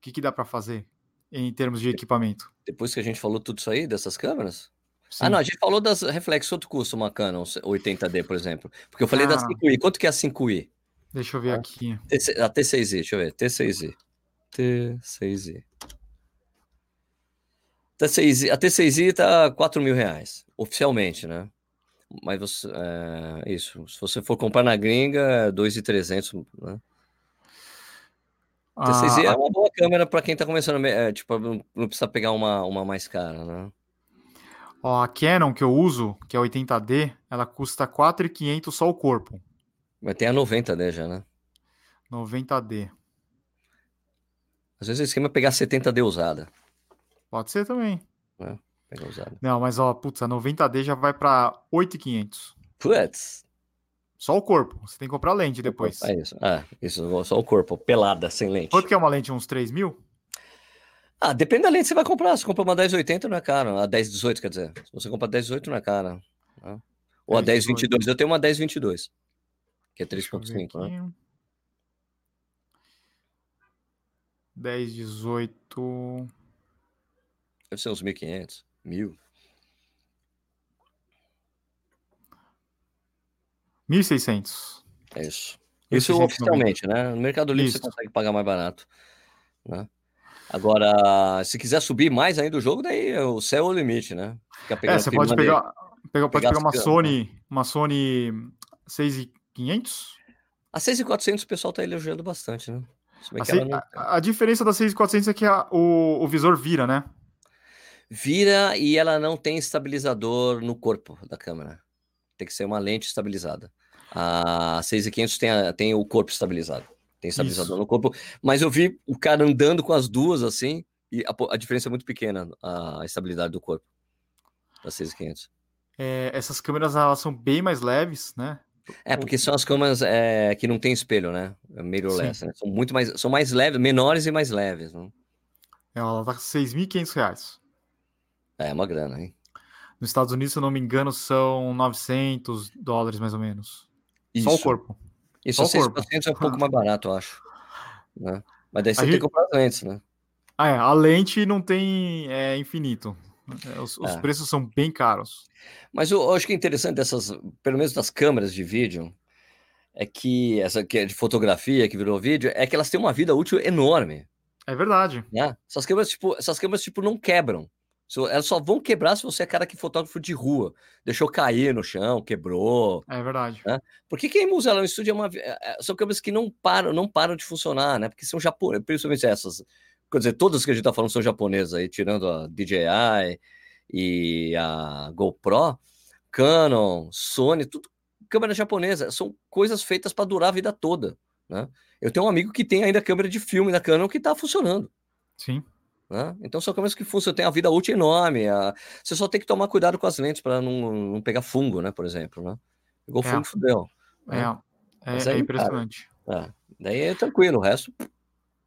que, que dá para fazer em termos de equipamento? Depois que a gente falou tudo isso aí, dessas câmeras? Sim. Ah, não, a gente falou das reflexos. Quanto custa uma Canon 80D, por exemplo? Porque eu falei ah. da 5i. Quanto que é a 5i? Deixa eu ver ah, aqui. A T6i, deixa eu ver. T6i. T6i. T6i. A T6i tá 4 mil reais, oficialmente, né? Mas você, é, isso, se você for comprar na gringa, 2,300, né? Ah, TCZ é uma boa câmera para quem está começando, é, tipo, não, não precisa pegar uma, uma mais cara, né? Ó, a Canon que eu uso, que é 80D, ela custa 4,500 só o corpo. Mas tem a 90D já, né? 90D. Às vezes o esquema é pegar 70D usada. Pode ser também. É. Pega usado. Não, mas ó, putz, a 90D já vai pra 8,500. Putz. Só o corpo. Você tem que comprar lente depois. É isso. É, isso, só o corpo, pelada, sem lente. Quanto que é uma lente? Uns 3 mil? Ah, depende da lente que você vai comprar. Se compra uma 1080 não é cara. A 1018, quer dizer. Se você compra 1018 não é cara. Né? Ou a 1022. Eu tenho uma 1022. Que é 3.5, né? 1018. Deve ser uns 1.500. Mil. 1.600. É isso. Isso oficialmente, né? No Mercado Livre isso. você consegue pagar mais barato. Né? Agora, se quiser subir mais ainda o jogo, daí o céu é o limite, né? é, você pode pegar, pegar, pode pegar uma Sony, uma Sony 6500? A 6400 o pessoal tá elogiando bastante, né? A, não... a, a, diferença da 6400 é que a, o, o visor vira, né? Vira e ela não tem estabilizador no corpo da câmera. Tem que ser uma lente estabilizada. A 6500 tem, a, tem o corpo estabilizado. Tem estabilizador Isso. no corpo. Mas eu vi o cara andando com as duas assim, e a, a diferença é muito pequena, a estabilidade do corpo da 6500. É, essas câmeras elas são bem mais leves, né? É, porque são as câmeras é, que não tem espelho, né? É mirrorless, né? São muito mais, são mais leves, menores e mais leves, né? Ela tá com 6.500 reais. É uma grana, hein? Nos Estados Unidos, se eu não me engano, são 900 dólares mais ou menos. Isso. Só o corpo. Isso, Só o corpo. é um pouco mais barato, eu acho. Né? Mas daí você a tem gente... que comprar as lentes, né? Ah, é. A lente não tem é, infinito. É, os, os é. preços são bem caros. Mas eu, eu, acho que é interessante dessas, pelo menos das câmeras de vídeo, é que essa que é de fotografia que virou vídeo, é que elas têm uma vida útil enorme. É verdade. Né? Essas câmeras, tipo, essas câmeras, tipo, não quebram. Elas só vão quebrar se você é cara que é fotógrafo de rua. Deixou cair no chão, quebrou. É verdade. Né? Porque quem usa ela no estúdio é uma, é, é, são câmeras que não param, não param de funcionar, né? Porque são japonesas, principalmente essas. Quer dizer, todas que a gente tá falando são japonesas aí, tirando a DJI e a GoPro, Canon, Sony, tudo câmera japonesa. São coisas feitas para durar a vida toda, né? Eu tenho um amigo que tem ainda câmera de filme da Canon que está funcionando. Sim. Né? Então são câmeras que funcionam, tem a vida útil enorme. A... Você só tem que tomar cuidado com as lentes para não, não, pegar fungo, né? Por exemplo, né? Pegou é. fungo, fudeu. É, né? é, é, é impressionante. Cara, é. Daí é tranquilo, o resto.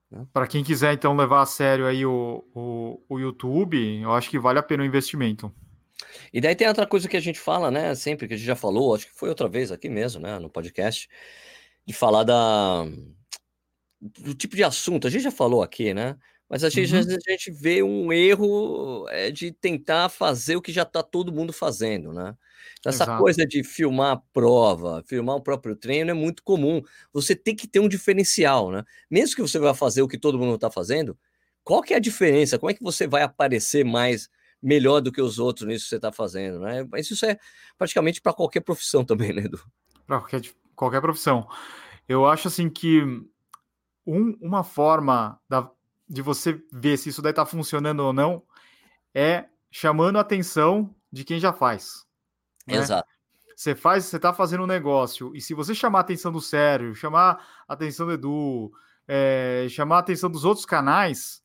Né? Para quem quiser então levar a sério aí o, o, o YouTube, eu acho que vale a pena o investimento. E daí tem outra coisa que a gente fala, né? Sempre que a gente já falou, acho que foi outra vez aqui mesmo, né? No podcast, de falar da do tipo de assunto. A gente já falou aqui, né? Mas a gente, uhum. a gente vê um erro é, de tentar fazer o que já está todo mundo fazendo, né? Essa Exato. coisa de filmar a prova, filmar o próprio treino é muito comum. Você tem que ter um diferencial, né? Mesmo que você vá fazer o que todo mundo está fazendo, qual que é a diferença? Como é que você vai aparecer mais melhor do que os outros nisso que você está fazendo, né? Mas isso é praticamente para qualquer profissão também, né, Edu? Para qualquer, qualquer profissão. Eu acho assim que um, uma forma da, de você ver se isso daí está funcionando ou não é chamando a atenção de quem já faz. Né? Exato. Você faz, você está fazendo um negócio, e se você chamar a atenção do Sérgio, chamar a atenção do Edu, é, chamar a atenção dos outros canais,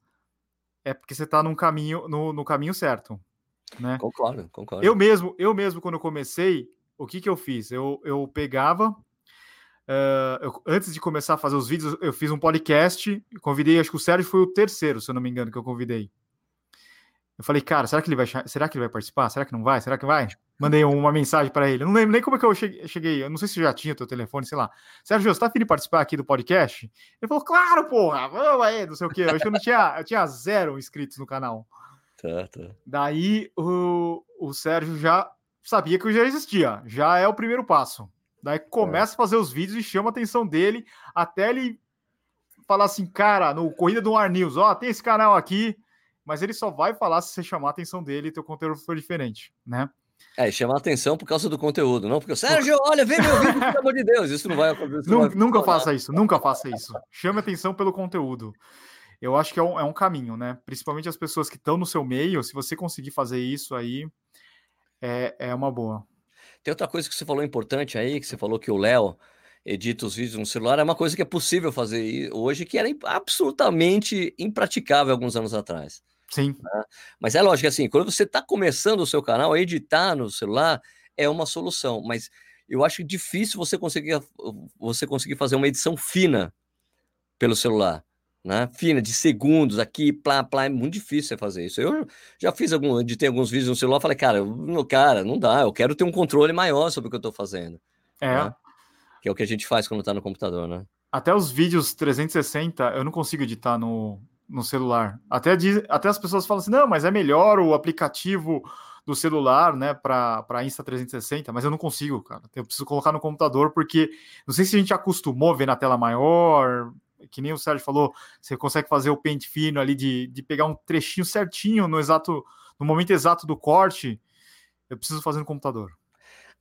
é porque você está caminho, no, no, caminho certo. Né? Concordo, concordo. Eu mesmo, eu mesmo, quando eu comecei, o que, que eu fiz? Eu, eu pegava, Uh, eu, antes de começar a fazer os vídeos, eu fiz um podcast. Convidei, acho que o Sérgio foi o terceiro, se eu não me engano, que eu convidei. Eu falei, cara, será que ele vai, será que ele vai participar? Será que não vai? Será que vai? Mandei uma mensagem para ele. Eu não lembro nem como é que eu cheguei. Eu não sei se já tinha o teu telefone, sei lá. Sérgio, você tá afim de participar aqui do podcast? Ele falou, claro, porra, vamos aí, não sei o quê. Eu acho que eu não tinha, eu tinha zero inscritos no canal. Tá, tá. Daí o, o Sérgio já sabia que eu já existia. Já é o primeiro passo. Daí começa é. a fazer os vídeos e chama a atenção dele até ele falar assim, cara, no Corrida do Ar News, ó, tem esse canal aqui, mas ele só vai falar se você chamar a atenção dele e teu conteúdo for diferente, né? É, chamar a atenção por causa do conteúdo, não porque o Sérgio, olha, vê meu vídeo, pelo amor de Deus, isso não vai acontecer. Nunca, nunca faça isso, nunca faça isso. Chame atenção pelo conteúdo. Eu acho que é um, é um caminho, né? Principalmente as pessoas que estão no seu meio, se você conseguir fazer isso aí, é, é uma boa. Tem outra coisa que você falou importante aí, que você falou que o Léo edita os vídeos no celular, é uma coisa que é possível fazer hoje, que era absolutamente impraticável alguns anos atrás. Sim. Né? Mas é lógico assim, quando você está começando o seu canal, editar no celular é uma solução, mas eu acho difícil você conseguir, você conseguir fazer uma edição fina pelo celular né? Fina, de segundos aqui, plá, plá, é muito difícil você fazer isso. Eu já fiz algum, editei alguns vídeos no celular, falei, cara, não, cara, não dá, eu quero ter um controle maior sobre o que eu estou fazendo. É. Né? Que é o que a gente faz quando está no computador, né? Até os vídeos 360 eu não consigo editar no, no celular. Até, diz, até as pessoas falam assim, não, mas é melhor o aplicativo do celular, né, para Insta 360, mas eu não consigo, cara. Eu preciso colocar no computador porque não sei se a gente acostumou a ver na tela maior, que nem o Sérgio falou, você consegue fazer o pente fino ali de, de pegar um trechinho certinho no exato no momento exato do corte. Eu preciso fazer no computador.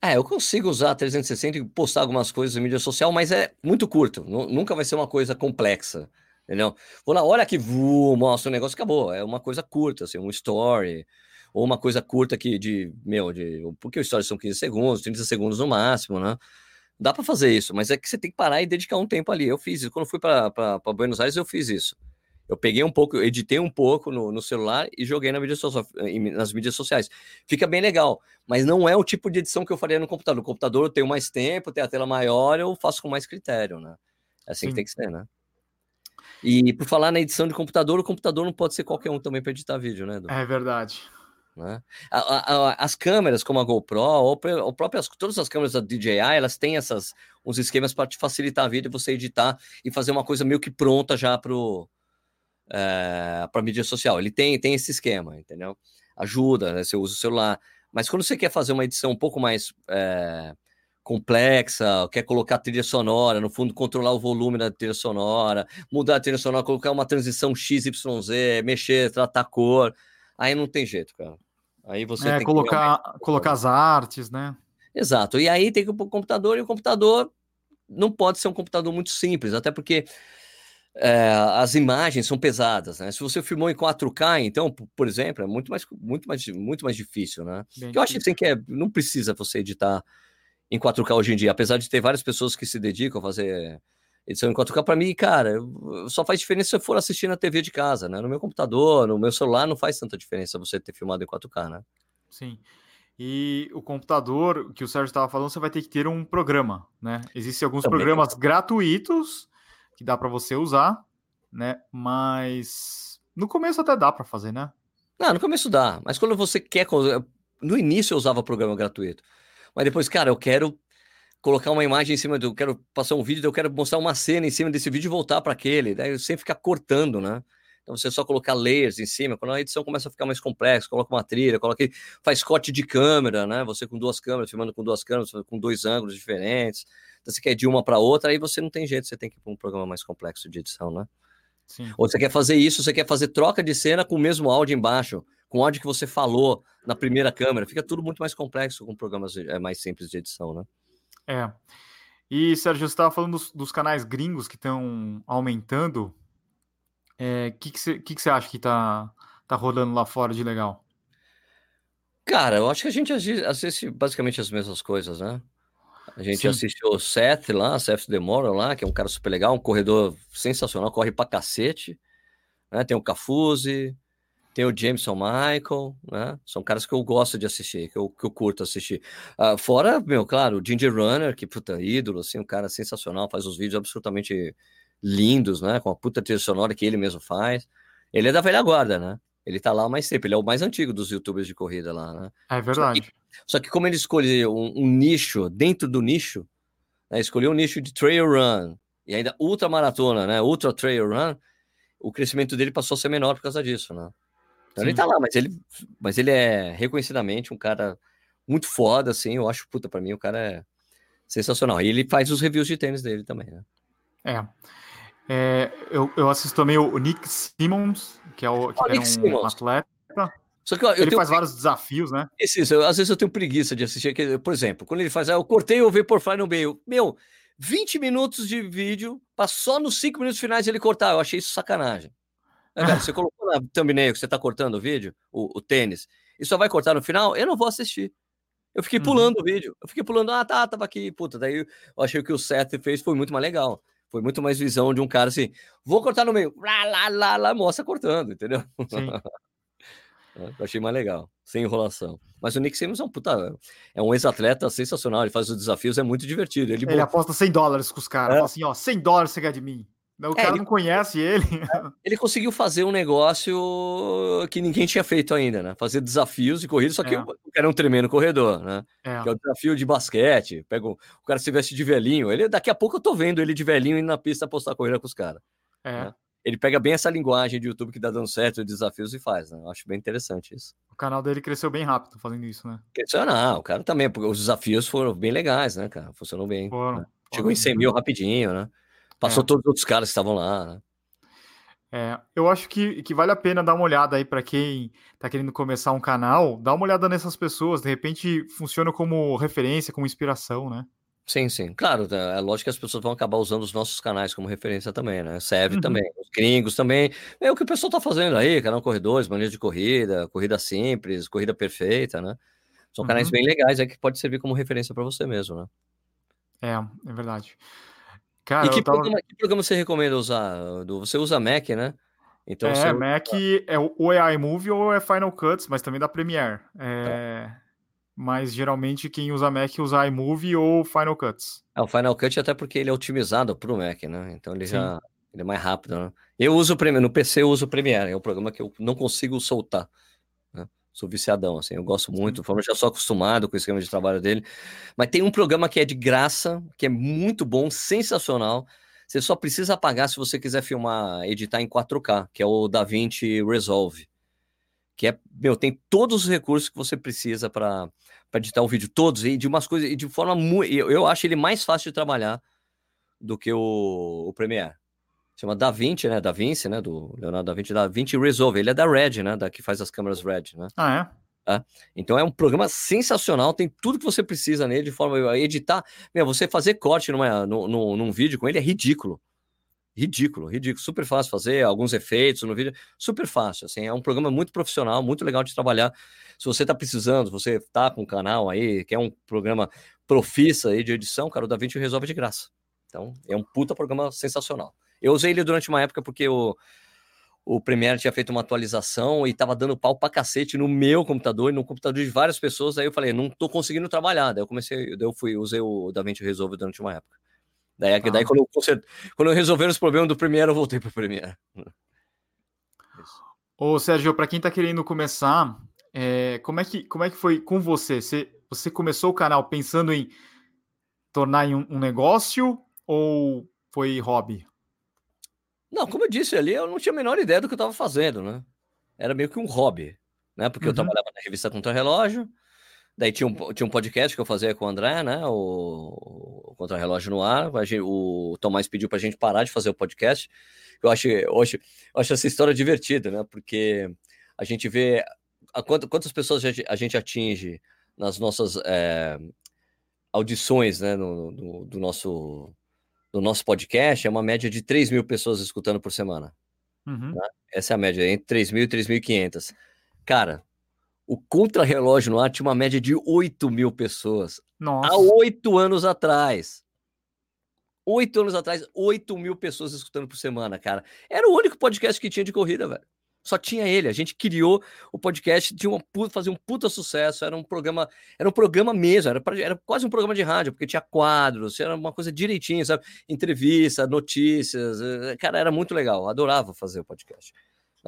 É, eu consigo usar 360 e postar algumas coisas em mídia social, mas é muito curto. Nunca vai ser uma coisa complexa, entendeu? Vou na hora que vou, mostro o negócio, acabou. É uma coisa curta, assim, um story, ou uma coisa curta que de, meu, de, porque os stories são 15 segundos, 30 segundos no máximo, né? Dá para fazer isso, mas é que você tem que parar e dedicar um tempo ali. Eu fiz isso. Quando fui para Buenos Aires, eu fiz isso. Eu peguei um pouco, editei um pouco no, no celular e joguei na mídia so nas mídias sociais. Fica bem legal, mas não é o tipo de edição que eu faria no computador. No computador eu tenho mais tempo, tenho a tela maior, eu faço com mais critério, né? É assim Sim. que tem que ser, né? E por falar na edição de computador, o computador não pode ser qualquer um também para editar vídeo, né? Edu? É verdade. Né? A, a, as câmeras, como a GoPro, ou, próprias, todas as câmeras da DJI, elas têm essas, uns esquemas para te facilitar a vida e você editar e fazer uma coisa meio que pronta já para é, para mídia social. Ele tem, tem esse esquema, entendeu? Ajuda, né? Você usa o celular. Mas quando você quer fazer uma edição um pouco mais é, complexa, quer colocar trilha sonora, no fundo, controlar o volume da trilha sonora, mudar a trilha sonora, colocar uma transição XYZ, mexer, tratar cor, aí não tem jeito, cara. Aí você é, colocar, colocar as artes, né? Exato. E aí tem que ir para o computador, e o computador não pode ser um computador muito simples, até porque é, as imagens são pesadas, né? Se você filmou em 4K, então, por exemplo, é muito mais, muito mais, muito mais difícil, né? eu acho assim, que é, não precisa você editar em 4K hoje em dia, apesar de ter várias pessoas que se dedicam a fazer edição em 4K, para mim, cara, só faz diferença se eu for assistir na TV de casa, né? No meu computador, no meu celular, não faz tanta diferença você ter filmado em 4K, né? Sim. E o computador, que o Sérgio estava falando, você vai ter que ter um programa, né? Existem alguns Também. programas gratuitos que dá para você usar, né? Mas no começo até dá para fazer, né? Não, no começo dá, mas quando você quer. No início eu usava programa gratuito, mas depois, cara, eu quero colocar uma imagem em cima do. Eu quero passar um vídeo, eu quero mostrar uma cena em cima desse vídeo e voltar para aquele. Daí eu sempre ficar cortando, né? Então você só colocar layers em cima, quando a edição começa a ficar mais complexa, coloca uma trilha, coloca faz corte de câmera, né? Você com duas câmeras, filmando com duas câmeras, com dois ângulos diferentes. Então você quer de uma para outra, aí você não tem jeito, você tem que ir para um programa mais complexo de edição, né? Sim. Ou você quer fazer isso, você quer fazer troca de cena com o mesmo áudio embaixo, com o áudio que você falou na primeira câmera. Fica tudo muito mais complexo com programas é, mais simples de edição, né? É. E, Sérgio, você estava falando dos, dos, canais gringos que estão aumentando. O é, que, que, você, que, que você acha que está tá rolando lá fora de legal? Cara, eu acho que a gente assiste basicamente as mesmas coisas, né? A gente Sim. assistiu o Seth lá, Seth Demora lá, que é um cara super legal, um corredor sensacional, corre pra cacete. Né? Tem o Cafuzzi, tem o Jameson Michael, né? São caras que eu gosto de assistir, que eu, que eu curto assistir. Uh, fora, meu, claro, o Ginger Runner, que puta ídolo, assim, um cara sensacional, faz os vídeos absolutamente lindos, né? Com a puta trilha sonora que ele mesmo faz. Ele é da velha guarda, né? Ele tá lá mais tempo, ele é o mais antigo dos youtubers de corrida lá, né? É verdade. Só que, só que como ele escolheu um, um, nicho dentro do nicho, né? escolheu um nicho de trail run e ainda ultra maratona, né? Ultra trail run, o crescimento dele passou a ser menor por causa disso, né? Então Sim. ele tá lá, mas ele, mas ele é reconhecidamente um cara muito foda, assim. Eu acho, puta, pra mim o cara é sensacional. E ele faz os reviews de tênis dele também, né? É. É, eu, eu assisto também o Nick Simmons, que é, o, que oh, é um Simmons. atleta. Só que, ó, ele faz vários desafios, né? Isso, isso. Eu, às vezes eu tenho preguiça de assistir. Que, por exemplo, quando ele faz, ah, eu cortei o Vaporfly no meio. Meu, 20 minutos de vídeo, para só nos 5 minutos finais ele cortar. Eu achei isso sacanagem. Cara, você colocou na thumbnail que você tá cortando o vídeo, o, o, tênis, e só vai cortar no final? Eu não vou assistir. Eu fiquei uhum. pulando uhum. o vídeo. Eu fiquei pulando, ah, tá, tava aqui, puta. Daí eu achei que o Seth fez foi muito mais legal. Foi muito mais visão de um cara assim, vou cortar no meio, lá, lá, lá, lá, mostra cortando, entendeu? Sim. Eu achei mais legal, sem enrolação. Mas o Nick Simmons é um puta, é um ex-atleta sensacional, ele faz os desafios, é muito divertido. Ele, ele aposta 100 dólares com os caras, é. fala assim, ó, 100 dólares você ganha de mim. O é, cara ele, não conhece ele. Ele conseguiu fazer um negócio que ninguém tinha feito ainda, né? Fazer desafios de corrida, só que é. o cara é um tremendo corredor, né? É. Que é o desafio de basquete. Pega o, o cara se veste de velhinho. Ele, daqui a pouco eu tô vendo ele de velhinho indo na pista postar corrida com os caras. É. Né? Ele pega bem essa linguagem de YouTube que tá dando certo, desafios e faz, né? Eu acho bem interessante isso. O canal dele cresceu bem rápido fazendo isso, né? Cresceu, não. O cara também, porque os desafios foram bem legais, né, cara? Funcionou bem. Foram. Né? Chegou em 100 mil rapidinho, né? Passou é. todos os outros caras que estavam lá, né? É, eu acho que, que vale a pena dar uma olhada aí para quem está querendo começar um canal, dá uma olhada nessas pessoas, de repente funciona como referência, como inspiração, né? Sim, sim. Claro, é, é lógico que as pessoas vão acabar usando os nossos canais como referência também, né? Serve uhum. também, os gringos também. É o que o pessoal tá fazendo aí, canal Corredores, maneira de corrida, corrida simples, corrida perfeita, né? São canais uhum. bem legais aí que pode servir como referência para você mesmo, né? É, é verdade. Cara, e que, tava... programa, que programa você recomenda usar? Você usa Mac, né? Então, é, Mac é ou é iMovie ou é Final Cuts, mas também dá Premiere. É... é. Mas geralmente quem usa Mac usa iMovie ou Final Cuts. É, o Final Cut até porque ele é otimizado para o Mac, né? Então ele Sim. já ele é mais rápido, né? Eu uso o Premiere, no PC eu uso o Premiere, é um programa que eu não consigo soltar sou viciadão, assim, eu gosto muito, eu já sou acostumado com o esquema de trabalho dele. Mas tem um programa que é de graça, que é muito bom, sensacional. Você só precisa pagar se você quiser filmar, editar em 4K, que é o DaVinci Resolve. Que é, meu, tem todos os recursos que você precisa para editar o vídeo, todos, e de umas coisas, e de forma muito. Eu, eu acho ele mais fácil de trabalhar do que o, o Premiere chama Da Vinci, né? Da Vinci, né? Do Leonardo Da Vinci, Da Vinci Resolve. Ele é da Red, né? Da que faz as câmeras Red, né? Ah, é? é? Então é um programa sensacional, tem tudo que você precisa nele de forma a editar. Meu, você fazer corte numa, no, no, num vídeo com ele é ridículo. ridículo, ridículo, super fácil fazer, alguns efeitos no vídeo, super fácil, assim, é um programa muito profissional, muito legal de trabalhar. Se você está precisando, você está com um canal aí, que é um programa profissa aí de edição, cara, o DaVinci resolve de graça. Então, é um puta programa sensacional. Eu usei ele durante uma época porque o, o Premiere tinha feito uma atualização e tava dando pau pra cacete no meu computador e no computador de várias pessoas. Aí eu falei, não tô conseguindo trabalhar. Daí eu comecei, daí eu fui, usei o DaVinci Resolve durante uma época. Daí, ah. daí quando, eu, quando eu resolver os problemas do Premiere, eu voltei pro Premiere. Ô, Sérgio, para quem tá querendo começar, é, como, é que, como é que foi com você? Você, você começou o canal pensando em tornar em um, um negócio ou foi hobby? Não, como eu disse ali, eu não tinha a menor ideia do que eu estava fazendo, né? Era meio que um hobby, né? Porque uhum. eu trabalhava na revista Contra Relógio, daí tinha um, tinha um podcast que eu fazia com o André, né? O, o Contra Relógio no ar. Gente, o Tomás pediu para a gente parar de fazer o podcast. Eu acho, eu acho, eu acho essa história divertida, né? Porque a gente vê a quantas pessoas a gente atinge nas nossas é, audições, né? No, no, do nosso do nosso podcast é uma média de 3 mil pessoas escutando por semana. Uhum. Né? Essa é a média, entre 3 mil e 3.500. Cara, o Contra-Relógio no ar tinha uma média de 8 mil pessoas. Nossa. Há oito anos atrás. Oito anos atrás, 8 mil pessoas escutando por semana, cara. Era o único podcast que tinha de corrida, velho só tinha ele. A gente criou o podcast, tinha uma, fazia um puta sucesso, era um programa, era um programa mesmo, era, era quase um programa de rádio, porque tinha quadros, era uma coisa direitinho, sabe? Entrevista, notícias, eh, cara, era muito legal, adorava fazer o podcast.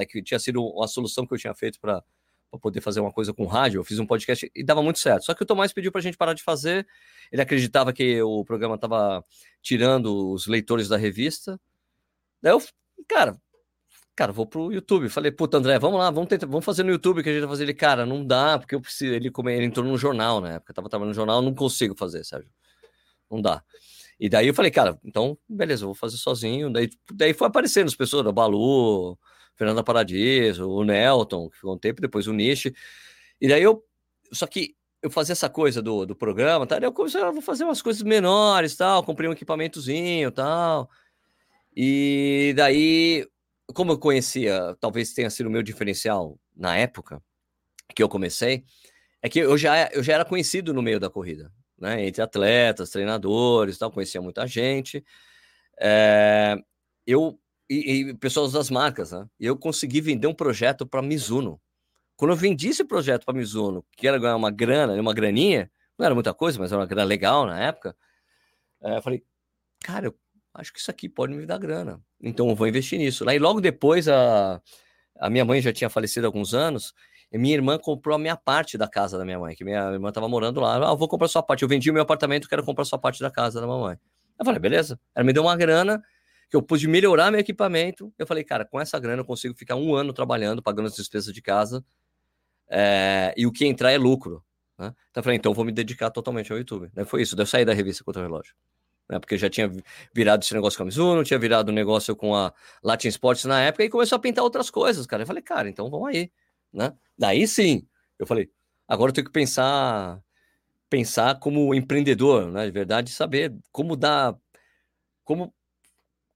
Que tinha sido uma solução que eu tinha feito para poder fazer uma coisa com rádio, eu fiz um podcast e dava muito certo. Só que o Tomás pediu para a gente parar de fazer, ele acreditava que o programa estava tirando os leitores da revista. Daí eu, cara, cara, vou pro YouTube. Falei, puta, André, vamos lá, vamos tentar, vamos fazer no YouTube que a gente vai fazer. Ele, cara, não dá, porque eu preciso. Ele, como ele entrou no jornal na época, tava trabalhando no jornal, não consigo fazer, Sérgio. Não dá. E daí eu falei, cara, então, beleza, eu vou fazer sozinho. Daí, daí foi aparecendo as pessoas, o Balu, Fernanda Paradiso, o Nelton, que ficou um tempo, depois o Niche. E daí eu. Só que eu fazia essa coisa do, do programa, tá? Daí eu comecei, a vou fazer umas coisas menores, tal, comprei um equipamentozinho, tal. E daí como eu conhecia, talvez tenha sido o meu diferencial na época que eu comecei, é que eu já, eu já era conhecido no meio da corrida, né? Entre atletas, treinadores, tal, conhecia muita gente. É, eu e, e, pessoas das marcas, né? Eu consegui vender um projeto para Mizuno. Quando eu vendi esse projeto para Mizuno, que era ganhar uma grana, uma graninha, não era muita coisa, mas era uma grana legal na época. É, eu falei, cara, eu acho que isso aqui pode me dar grana. Então eu vou investir nisso. Aí logo depois, a, a minha mãe já tinha falecido há alguns anos, minha irmã comprou a minha parte da casa da minha mãe, que minha irmã estava morando lá. Ah, eu vou comprar sua parte. Eu vendi o meu apartamento, quero comprar sua parte da casa da mamãe. Eu falei, beleza. Ela me deu uma grana que eu pude melhorar meu equipamento. Eu falei, cara, com essa grana eu consigo ficar um ano trabalhando, pagando as despesas de casa. É, e o que entrar é lucro. Né? Então eu falei, então eu vou me dedicar totalmente ao YouTube. Foi isso, daí eu saí da revista Contra o Relógio né? Porque já tinha virado esse negócio com a Mizuno, tinha virado um negócio com a Latin Sports na época e começou a pintar outras coisas, cara. Eu falei, cara, então vamos aí, né? Daí sim, eu falei, agora eu tenho que pensar pensar como empreendedor, né? De verdade, saber como dar como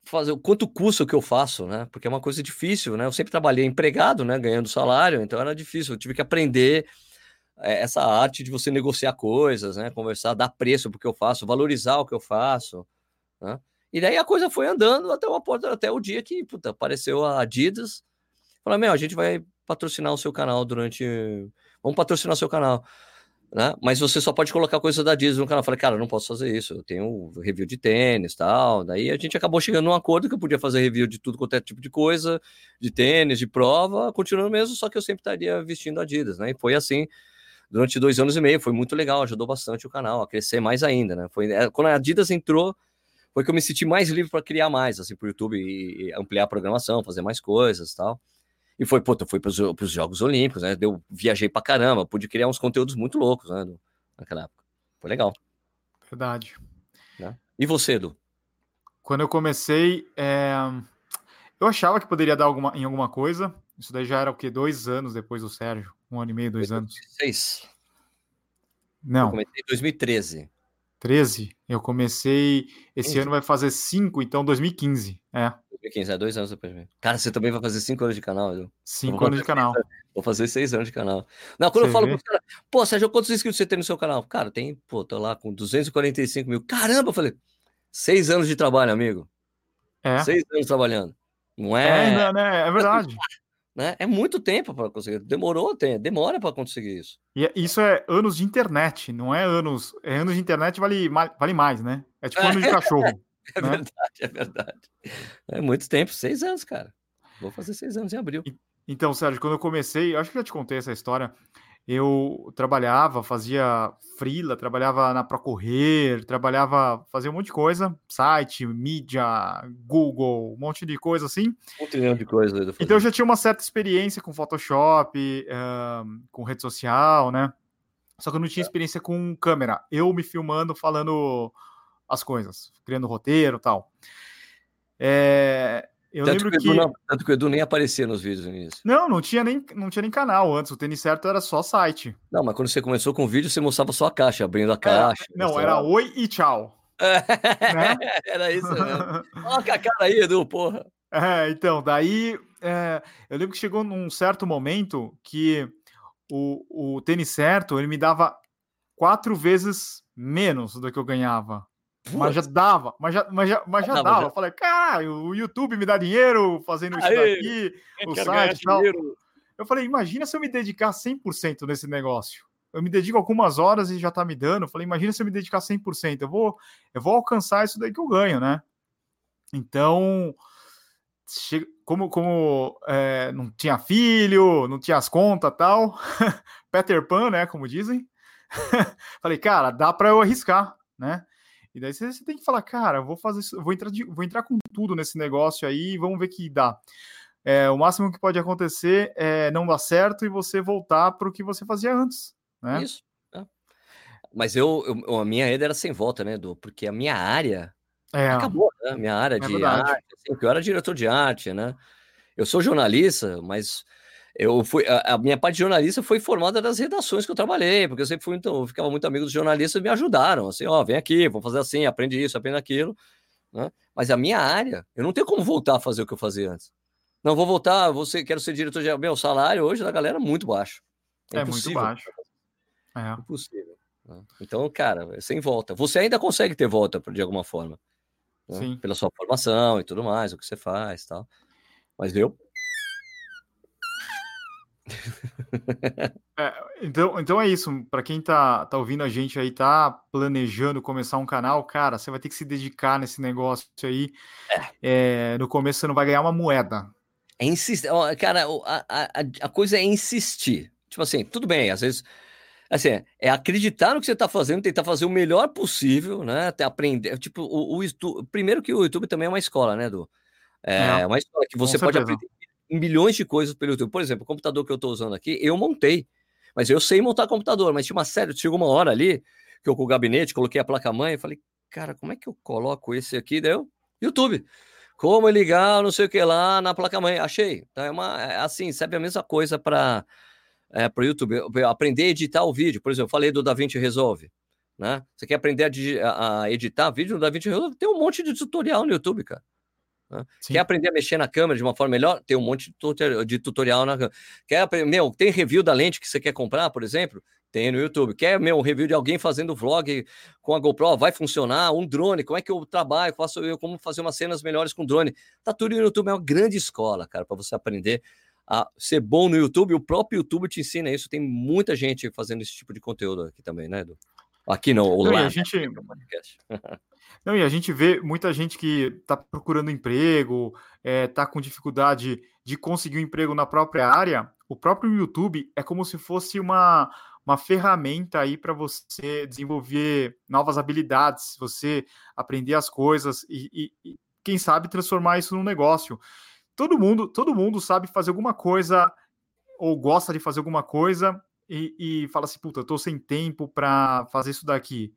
fazer o quanto custa o que eu faço, né? Porque é uma coisa difícil, né? Eu sempre trabalhei empregado, né? Ganhando salário, então era difícil. Eu tive que aprender essa arte de você negociar coisas, né? Conversar, dar preço porque eu faço, valorizar o que eu faço, né? E daí a coisa foi andando até uma porta, até o dia que puta, apareceu a Adidas. Falou, meu, a gente vai patrocinar o seu canal durante. Vamos patrocinar o seu canal. Né? Mas você só pode colocar coisa da Adidas no canal. Eu falei, cara, não posso fazer isso. Eu tenho review de tênis tal. Daí a gente acabou chegando num acordo que eu podia fazer review de tudo quanto é tipo de coisa, de tênis, de prova, continuando mesmo, só que eu sempre estaria vestindo Adidas, né? E foi assim durante dois anos e meio. Foi muito legal, ajudou bastante o canal a crescer mais ainda, né? Foi é, quando a Adidas entrou, foi que eu me senti mais livre para criar mais, assim, para o YouTube e, e, ampliar a programação, fazer mais coisas tal. E foi, puta, foi para os Jogos Olímpicos, né? Eu viajei para caramba, pude criar uns conteúdos muito loucos, né? naquela época. Foi legal. Verdade. Né? E você, Edu? Quando eu comecei, é... eu achava que poderia dar alguma, em alguma coisa. Isso daí já era o quê? Dois anos depois do Sérgio. Um ano e meio, dois 2016. anos. Não. Eu comecei em 2013. 13? Eu comecei. Esse 15. ano vai fazer cinco, então 2015. É. 2015, é dois anos depois de mim. Cara, você também vai fazer cinco anos de canal, Edu? Cinco anos de canal. Vou fazer seis anos de canal. Não, quando você eu falo pro cara, pô, Sérgio, quantos inscritos você tem no seu canal? Cara, tem, pô, tô lá com 245 mil. Caramba, eu falei, seis anos de trabalho, amigo. É. Seis anos trabalhando. Não é. É, né? é verdade. Né? É muito tempo para conseguir. Demorou, tem, demora para conseguir isso. E é, isso é anos de internet, não é anos. É anos de internet vale, vale mais, né? É tipo anos de cachorro. É né? verdade, é verdade. É muito tempo, seis anos, cara. Vou fazer seis anos em abril. Então, Sérgio, quando eu comecei, acho que já te contei essa história. Eu trabalhava, fazia freela, trabalhava na Procorrer, trabalhava, fazia um monte de coisa, site, mídia, Google, um monte de coisa assim. Um trilhão de coisas. Então eu já tinha uma certa experiência com Photoshop, com rede social, né? Só que eu não tinha é. experiência com câmera. Eu me filmando, falando as coisas, criando roteiro tal. É, eu tanto lembro que, que... Não, tanto que o Edu nem aparecia nos vídeos nisso. Não, não tinha nem, não tinha nem canal antes. O Tênis Certo era só site. Não, mas quando você começou com o vídeo, você mostrava só a caixa, abrindo a caixa. É, não, era oi e tchau. né? Era isso mesmo. Olha a cara aí, Edu, porra. É, então, daí é, eu lembro que chegou num certo momento que o, o tênis certo ele me dava quatro vezes menos do que eu ganhava. Mas já dava, mas já, mas já, mas já dava. Já. Eu falei, cara, o YouTube me dá dinheiro fazendo isso Aê, daqui, o site e tal. Dinheiro. Eu falei, imagina se eu me dedicar 100% nesse negócio. Eu me dedico algumas horas e já tá me dando. Eu falei, imagina se eu me dedicar 100%. Eu vou, eu vou alcançar isso daí que eu ganho, né? Então, como, como é, não tinha filho, não tinha as contas tal, Peter Pan, né, como dizem. falei, cara, dá para eu arriscar, né? E daí você, você tem que falar, cara, vou fazer vou entrar, de, vou entrar com tudo nesse negócio aí e vamos ver que dá. É, o máximo que pode acontecer é não dar certo e você voltar para o que você fazia antes. Né? Isso. É. Mas eu, eu, a minha ideia era sem volta, né, Edu? Porque a minha área é. acabou, né? Minha área é de arte, assim, eu era diretor de arte, né? Eu sou jornalista, mas eu fui a, a, minha parte de jornalista foi formada das redações que eu trabalhei, porque eu sempre fui então, eu ficava muito amigo dos jornalistas e me ajudaram, assim, ó, vem aqui, vou fazer assim, aprende isso, aprende aquilo, né? Mas a minha área, eu não tenho como voltar a fazer o que eu fazia antes. Não vou voltar, você quero ser diretor de meu salário hoje da galera é muito baixo. É, é muito baixo. É impossível. Né? Então, cara, é sem volta. Você ainda consegue ter volta de alguma forma. Né? Pela sua formação e tudo mais, o que você faz, tal. Mas eu É, então, então é isso. Para quem tá, tá ouvindo a gente aí, tá planejando começar um canal, cara, você vai ter que se dedicar nesse negócio aí. É. É, no começo você não vai ganhar uma moeda. É insistir. Cara, a, a, a coisa é insistir. Tipo assim, tudo bem, às vezes. Assim, é acreditar no que você está fazendo, tentar fazer o melhor possível, né? Até aprender. Tipo, o, o primeiro que o YouTube também é uma escola, né, Edu? É, é uma escola que você pode aprender milhões de coisas pelo YouTube. Por exemplo, o computador que eu estou usando aqui, eu montei. Mas eu sei montar computador, mas tinha uma série, chegou uma hora ali que eu com o gabinete, coloquei a placa-mãe e falei, cara, como é que eu coloco esse aqui? Daí eu, YouTube. Como ligar, não sei o que lá na placa-mãe. Achei. Então é uma, é assim, serve a mesma coisa para é, o YouTube. Aprender a editar o vídeo. Por exemplo, eu falei do DaVinci Resolve. Né? Você quer aprender a, a editar vídeo no DaVinci Resolve? Tem um monte de tutorial no YouTube, cara. Né? Quer aprender a mexer na câmera de uma forma melhor? Tem um monte de tutorial na câmera. Quer aprender, meu, tem review da lente que você quer comprar, por exemplo? Tem no YouTube. Quer, meu, um review de alguém fazendo vlog com a GoPro? Vai funcionar? Um drone? Como é que eu trabalho? Faço eu como fazer umas cenas melhores com drone? Tá tudo no YouTube. É uma grande escola, cara, para você aprender a ser bom no YouTube. O próprio YouTube te ensina isso. Tem muita gente fazendo esse tipo de conteúdo aqui também, né, Edu? Aqui não, lá. a gente, Não, e a gente vê muita gente que está procurando emprego, está eh, é, com dificuldade de conseguir um emprego na própria área. O próprio YouTube é como se fosse uma, uma ferramenta aí para você desenvolver novas habilidades, você aprender as coisas e, e, e, quem sabe transformar isso num negócio. Todo mundo, todo mundo sabe fazer alguma coisa ou gosta de fazer alguma coisa e, e fala assim, puta, eu tô sem tempo para fazer isso daqui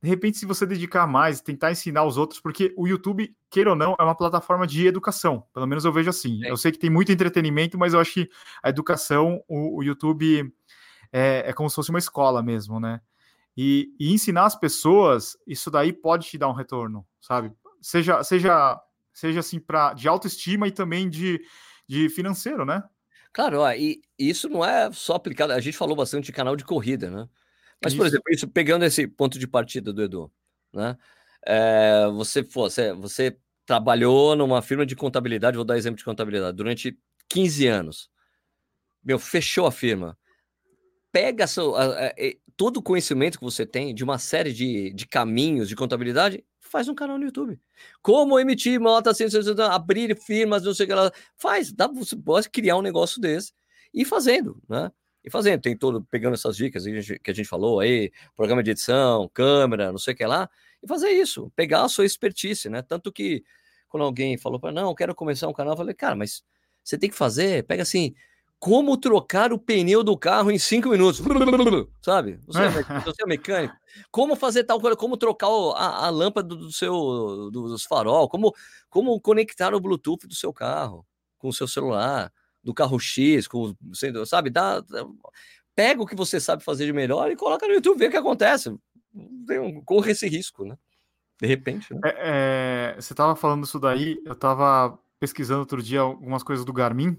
de repente, se você dedicar mais, tentar ensinar os outros, porque o YouTube, queira ou não, é uma plataforma de educação. Pelo menos eu vejo assim. É. Eu sei que tem muito entretenimento, mas eu acho que a educação, o, o YouTube é, é, como se fosse uma escola mesmo, né? E, e, ensinar as pessoas, isso daí pode te dar um retorno, sabe? Seja, seja seja assim para de autoestima e também de, de financeiro, né? Claro, ó, e isso não é só aplicado. A gente falou bastante de canal de corrida, né? Mas, por exemplo, isso pegando esse ponto de partida do Edu, né? É, você, você, você trabalhou numa firma de contabilidade, vou dar exemplo de contabilidade, durante 15 anos. Meu, fechou a firma. Pega seu, a, a, todo o conhecimento que você tem de uma série de, de caminhos de contabilidade, faz um canal no YouTube. Como emitir nota, assim, abrir firmas, não sei o que lá. Faz, dá, você pode criar um negócio desse e fazendo, né? E fazendo, tem todo, pegando essas dicas que a gente falou aí, programa de edição, câmera, não sei o que lá, e fazer isso, pegar a sua expertise, né? Tanto que quando alguém falou para não, quero começar um canal, eu falei, cara, mas você tem que fazer, pega assim, como trocar o pneu do carro em cinco minutos, sabe? Você é, você é mecânico. Como fazer tal coisa, como trocar a, a lâmpada do seu dos farol, como, como conectar o Bluetooth do seu carro com o seu celular, do carro X, com, sabe? Dá, pega o que você sabe fazer de melhor e coloca no YouTube, vê o que acontece. Corre esse risco, né? De repente. Né? É, é, você estava falando isso daí, eu estava pesquisando outro dia algumas coisas do Garmin.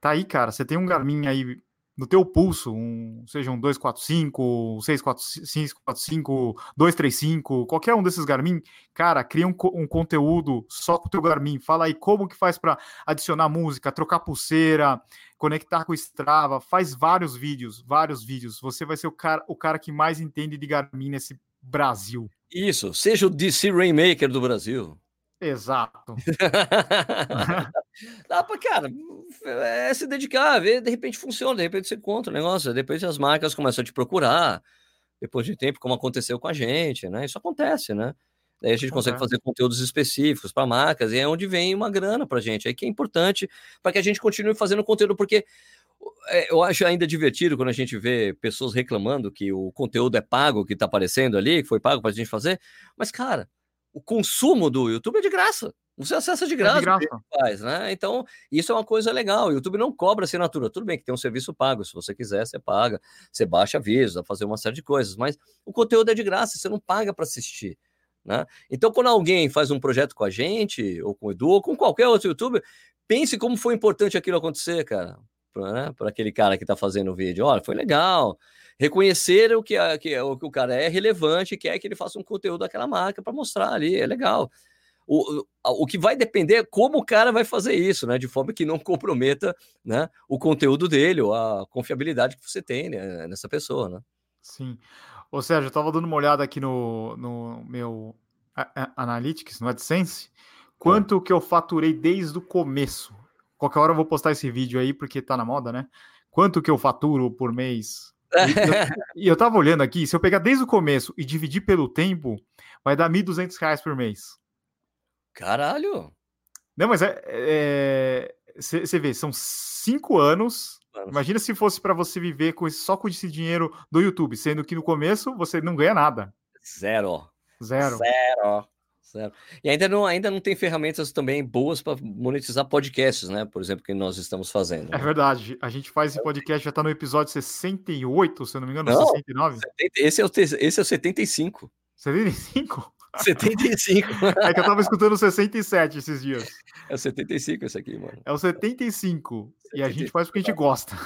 Tá aí, cara, você tem um Garmin aí no teu pulso, um, seja um 245, 645, 235, qualquer um desses Garmin, cara, cria um, um conteúdo só com o teu Garmin. Fala aí como que faz para adicionar música, trocar pulseira, conectar com o Strava, faz vários vídeos, vários vídeos. Você vai ser o cara, o cara que mais entende de Garmin nesse Brasil. Isso, seja o DC Rainmaker do Brasil. Exato. Dá pra, cara, é se dedicar, ver, de repente funciona, de repente você encontra o negócio, depois as marcas começam a te procurar, depois de tempo, como aconteceu com a gente, né? Isso acontece, né? Daí a gente consegue fazer conteúdos específicos para marcas, e é onde vem uma grana pra gente, aí que é importante para que a gente continue fazendo conteúdo, porque é, eu acho ainda divertido quando a gente vê pessoas reclamando que o conteúdo é pago, que tá aparecendo ali, que foi pago pra gente fazer, mas, cara, o consumo do YouTube é de graça. Você acessa de graça, é de graça. faz, né? Então, isso é uma coisa legal. O YouTube não cobra assinatura. Tudo bem que tem um serviço pago. Se você quiser, você paga. Você baixa avisos, a fazer uma série de coisas. Mas o conteúdo é de graça, você não paga para assistir. Né? Então, quando alguém faz um projeto com a gente, ou com o Edu, ou com qualquer outro youtuber, pense como foi importante aquilo acontecer, cara. Para né? aquele cara que está fazendo o vídeo. Olha, foi legal reconhecer o que, que, o que o cara é relevante, quer que ele faça um conteúdo daquela marca para mostrar ali, é legal. O, o, que vai depender é como o cara vai fazer isso, né? De forma que não comprometa né, o conteúdo dele ou a confiabilidade que você tem né, nessa pessoa, né? Sim. Ô Sérgio, eu estava dando uma olhada aqui no, no meu Analytics, no AdSense, quanto que eu faturei desde o começo. Qualquer hora eu vou postar esse vídeo aí, porque tá na moda, né? Quanto que eu faturo por mês e eu tava olhando aqui, se eu pegar desde o começo e dividir pelo tempo, vai dar R$ 1.200 por mês. Caralho! Não, mas é. Você é, vê, são cinco anos. Mano. Imagina se fosse para você viver com esse, só com esse dinheiro do YouTube, sendo que no começo você não ganha nada. Zero. Zero. Zero. E ainda não, ainda não tem ferramentas também boas para monetizar podcasts, né? Por exemplo, que nós estamos fazendo. É né? É verdade. A gente faz esse podcast, já está no episódio 68, se eu não me engano, não, 69. Esse é, o, esse é o 75. 75? 75. É que eu tava escutando 67 esses dias. É o 75 esse aqui, mano. É o 75. 75. E a gente faz porque a gente gosta.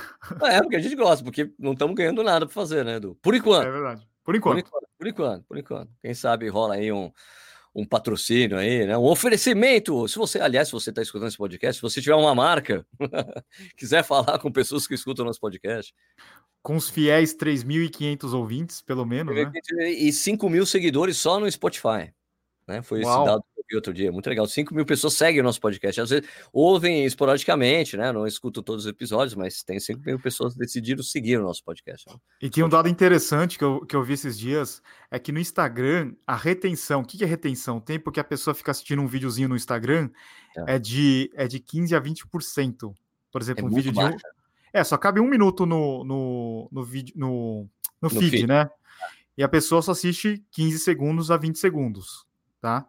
É, porque a gente gosta, porque não estamos ganhando nada para fazer, né, Edu? Por enquanto. É verdade. Por enquanto. Por enquanto, por enquanto. Por enquanto. Quem sabe rola aí um um patrocínio aí, né? Um oferecimento. Se você, aliás, se você está escutando esse podcast, se você tiver uma marca, quiser falar com pessoas que escutam nosso podcast. Com os fiéis 3.500 ouvintes, pelo menos, né? E 5 mil seguidores só no Spotify. Né? Foi Uau. esse dado vi outro dia, muito legal. 5 mil pessoas seguem o nosso podcast. Às vezes ouvem esporadicamente, né? Não escutam todos os episódios, mas tem 5 mil pessoas que decidiram seguir o nosso podcast. Né? E tem um dado interessante que eu, que eu vi esses dias: é que no Instagram, a retenção, o que é retenção? O tempo que a pessoa fica assistindo um videozinho no Instagram é, é de, é de 15 a 20%. Por exemplo, é um vídeo baixo. de. É, só cabe um minuto no, no, no, vídeo, no, no, no feed, feed, né? E a pessoa só assiste 15 segundos a 20 segundos tá?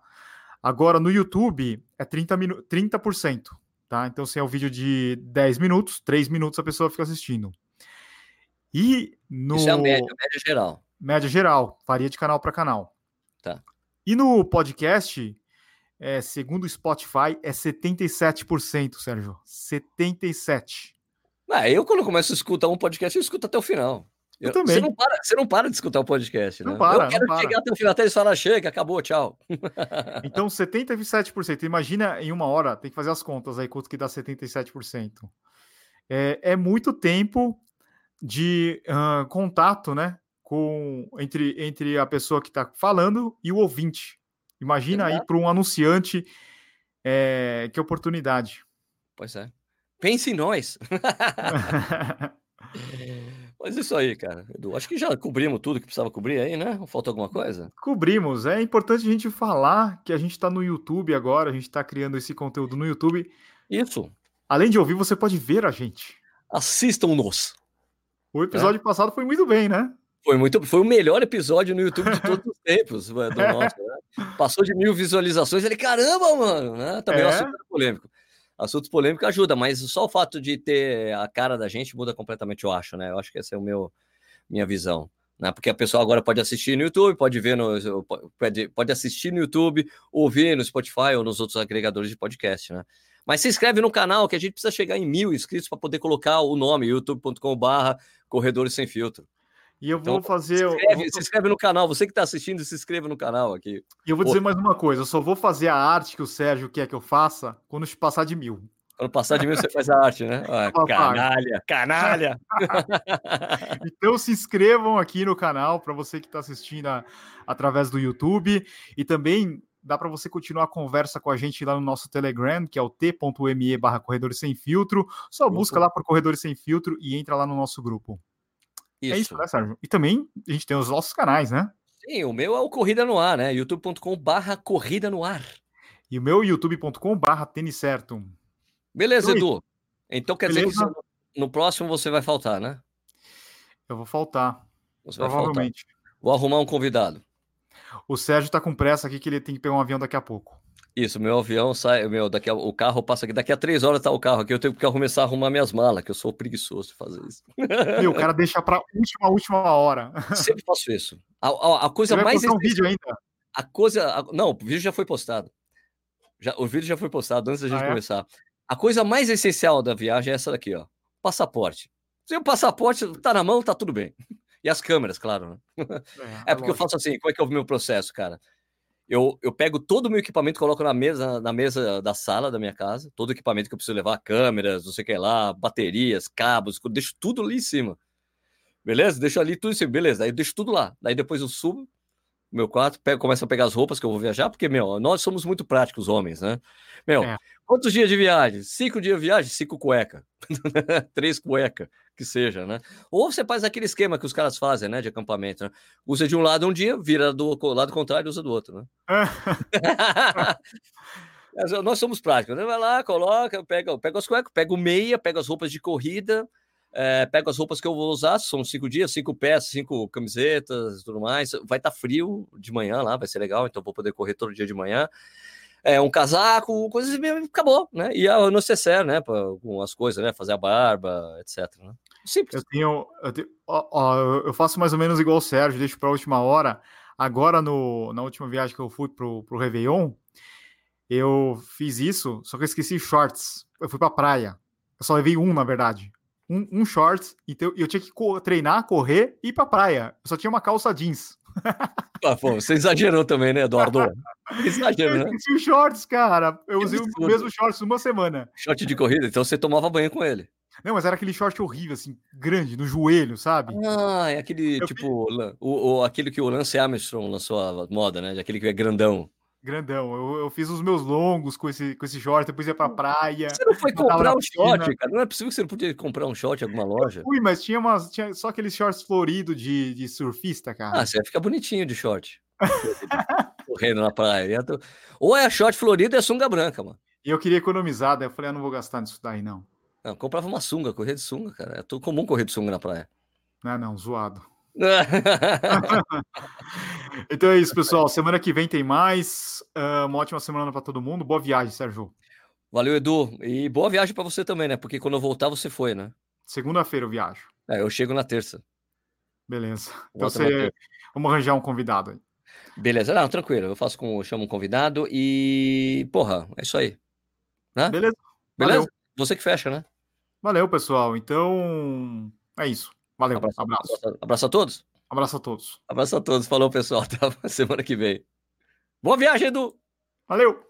Agora, no YouTube, é 30%, minu 30%, tá? Então, se é um vídeo de 10 minutos, 3 minutos a pessoa fica assistindo. E no... Isso é a média, média geral. Média geral, varia de canal para canal. Tá. E no podcast, é, segundo o Spotify, é 77%, Sérgio. 77%. Ah, eu, quando começo a escutar um podcast, eu escuto até o final. Eu, eu também. Você não, para, você não para de escutar o podcast, né? Não para, eu quero não chegar até o final, até eles falarem, chega, acabou, tchau. Então, 77%. Imagina em uma hora, tem que fazer as contas aí, quanto que dá 77%. É, é muito tempo de uh, contato, né? Com, entre, entre a pessoa que está falando e o ouvinte. Imagina Exato. aí para um anunciante é, que oportunidade. Pois é. Pense em nós. Mas isso aí, cara. Edu, acho que já cobrimos tudo que precisava cobrir aí, né? Falta alguma coisa? Cobrimos. É importante a gente falar que a gente está no YouTube agora, a gente está criando esse conteúdo no YouTube. Isso. Além de ouvir, você pode ver a gente. Assistam-nos. O episódio é. passado foi muito bem, né? Foi muito, foi o melhor episódio no YouTube de todos os tempos do nosso, né? Passou de mil visualizações. Ele, caramba, mano, né? Também é um assunto polêmico. Assuntos polêmicos ajuda, mas só o fato de ter a cara da gente muda completamente, eu acho, né? Eu acho que essa é o meu minha visão. Né? Porque a pessoa agora pode assistir no YouTube, pode ver no. Pode, pode assistir no YouTube, ouvir no Spotify ou nos outros agregadores de podcast, né? Mas se inscreve no canal que a gente precisa chegar em mil inscritos para poder colocar o nome youtube.com/barra Corredores Sem Filtro. E eu vou então, fazer. Se inscreve, vou... se inscreve, no canal. Você que está assistindo, se inscreva no canal aqui. E eu vou Pô. dizer mais uma coisa: eu só vou fazer a arte que o Sérgio quer que eu faça quando passar de mil. Quando passar de mil, você faz a arte, né? Ah, canalha, canalha! então se inscrevam aqui no canal para você que está assistindo a, através do YouTube. E também dá para você continuar a conversa com a gente lá no nosso Telegram, que é o t.me barra Corredores Sem Filtro. Só busca lá por Corredores Sem Filtro e entra lá no nosso grupo. Isso. É isso, né, Sérgio? E também a gente tem os nossos canais, né? Sim, o meu é o Corrida no Ar, né? youtube.com barra Corrida no Ar. E o meu youtube.com barra Tênis Certo. Beleza, então, Edu. Então quer Beleza? dizer que no próximo você vai faltar, né? Eu vou faltar. Você provavelmente. Faltar. Vou arrumar um convidado. O Sérgio tá com pressa aqui que ele tem que pegar um avião daqui a pouco. Isso, meu avião sai, meu, daqui a, o carro passa aqui, daqui a três horas tá o carro aqui, eu tenho que começar a arrumar minhas malas, que eu sou preguiçoso de fazer isso. Meu, o cara deixa pra última, última hora. Sempre faço isso. A, a, a coisa Você mais... Vai um vídeo ainda? A coisa... Não, o vídeo já foi postado. Já, o vídeo já foi postado antes da gente ah, é? começar. A coisa mais essencial da viagem é essa daqui, ó. Passaporte. Se o passaporte tá na mão, tá tudo bem. E as câmeras, claro. Né? É, é, porque eu faço assim, como é que é o meu processo, cara? Eu, eu pego todo o meu equipamento, coloco na mesa, na mesa da sala da minha casa, todo o equipamento que eu preciso levar, câmeras, não sei o que lá, baterias, cabos, deixo tudo ali em cima. Beleza? Deixo ali tudo em cima, beleza. Aí eu deixo tudo lá. Daí depois eu subo meu quarto, pego, começo a pegar as roupas que eu vou viajar, porque, meu, nós somos muito práticos, homens, né? Meu, é. quantos dias de viagem? Cinco dias de viagem? Cinco cueca. Três cueca, que seja, né? Ou você faz aquele esquema que os caras fazem, né, de acampamento, né? Usa de um lado um dia, vira do lado contrário e usa do outro, né? nós somos práticos, né? Vai lá, coloca, pega, pega as cuecas, pega o meia, pega as roupas de corrida, é, pego as roupas que eu vou usar, são cinco dias, cinco peças, cinco camisetas tudo mais. Vai estar tá frio de manhã lá, vai ser legal, então vou poder correr todo dia de manhã. É, um casaco, coisas acabou, né? E a necessaire, né? Com as coisas, né? Fazer a barba, etc. Né? Simples. Eu tenho. Eu, tenho ó, ó, eu faço mais ou menos igual o Sérgio, deixo para a última hora. Agora, no, na última viagem que eu fui pro, pro Réveillon, eu fiz isso, só que eu esqueci shorts. Eu fui pra praia. Eu só levei um, na verdade um, um shorts, então eu tinha que co treinar, correr e ir pra praia. Eu só tinha uma calça jeans. Ah, pô, você exagerou também, né, Eduardo? Exagero, né? Eu shorts, cara. Eu usei o mesmo shorts uma semana. Short de corrida, então você tomava banho com ele. Não, mas era aquele short horrível, assim, grande, no joelho, sabe? Ah, é aquele, eu tipo, fiz... o, o, aquele que o Lance Armstrong lançou a moda, né? Aquele que é grandão. Grandão. Eu, eu, fiz os meus longos com esse, com esse short, depois ia pra praia. Você não foi comprar um short, cara? Não é possível que você não podia comprar um short em alguma loja. Eu fui, mas tinha, umas, tinha só aqueles shorts floridos de, de surfista, cara. Ah, você vai ficar bonitinho de short. Correndo na praia. Ou é short florido ou é sunga branca, mano. E eu queria economizar, daí eu falei, ah, não vou gastar nisso daí, não. Não, comprava uma sunga, correr de sunga, cara. É comum correr de sunga na praia. Não, não, zoado. então é isso, pessoal. Semana que vem tem mais. Uh, uma ótima semana para todo mundo. Boa viagem, Sérgio. Valeu, Edu. E boa viagem para você também, né? Porque quando eu voltar, você foi, né? Segunda-feira eu viajo. É, eu chego na terça. Beleza. Então você... Vamos arranjar um convidado aí. Beleza, não, tranquilo. Eu faço com. chamo um convidado e. Porra, é isso aí. Né? Beleza. Beleza? Valeu. Você que fecha, né? Valeu, pessoal. Então, é isso. Valeu. Abraço, Abraço. abraço, abraço a todos. Abraço a todos. Abraço a todos. Falou, pessoal. Até a semana que vem. Boa viagem, Edu! Valeu!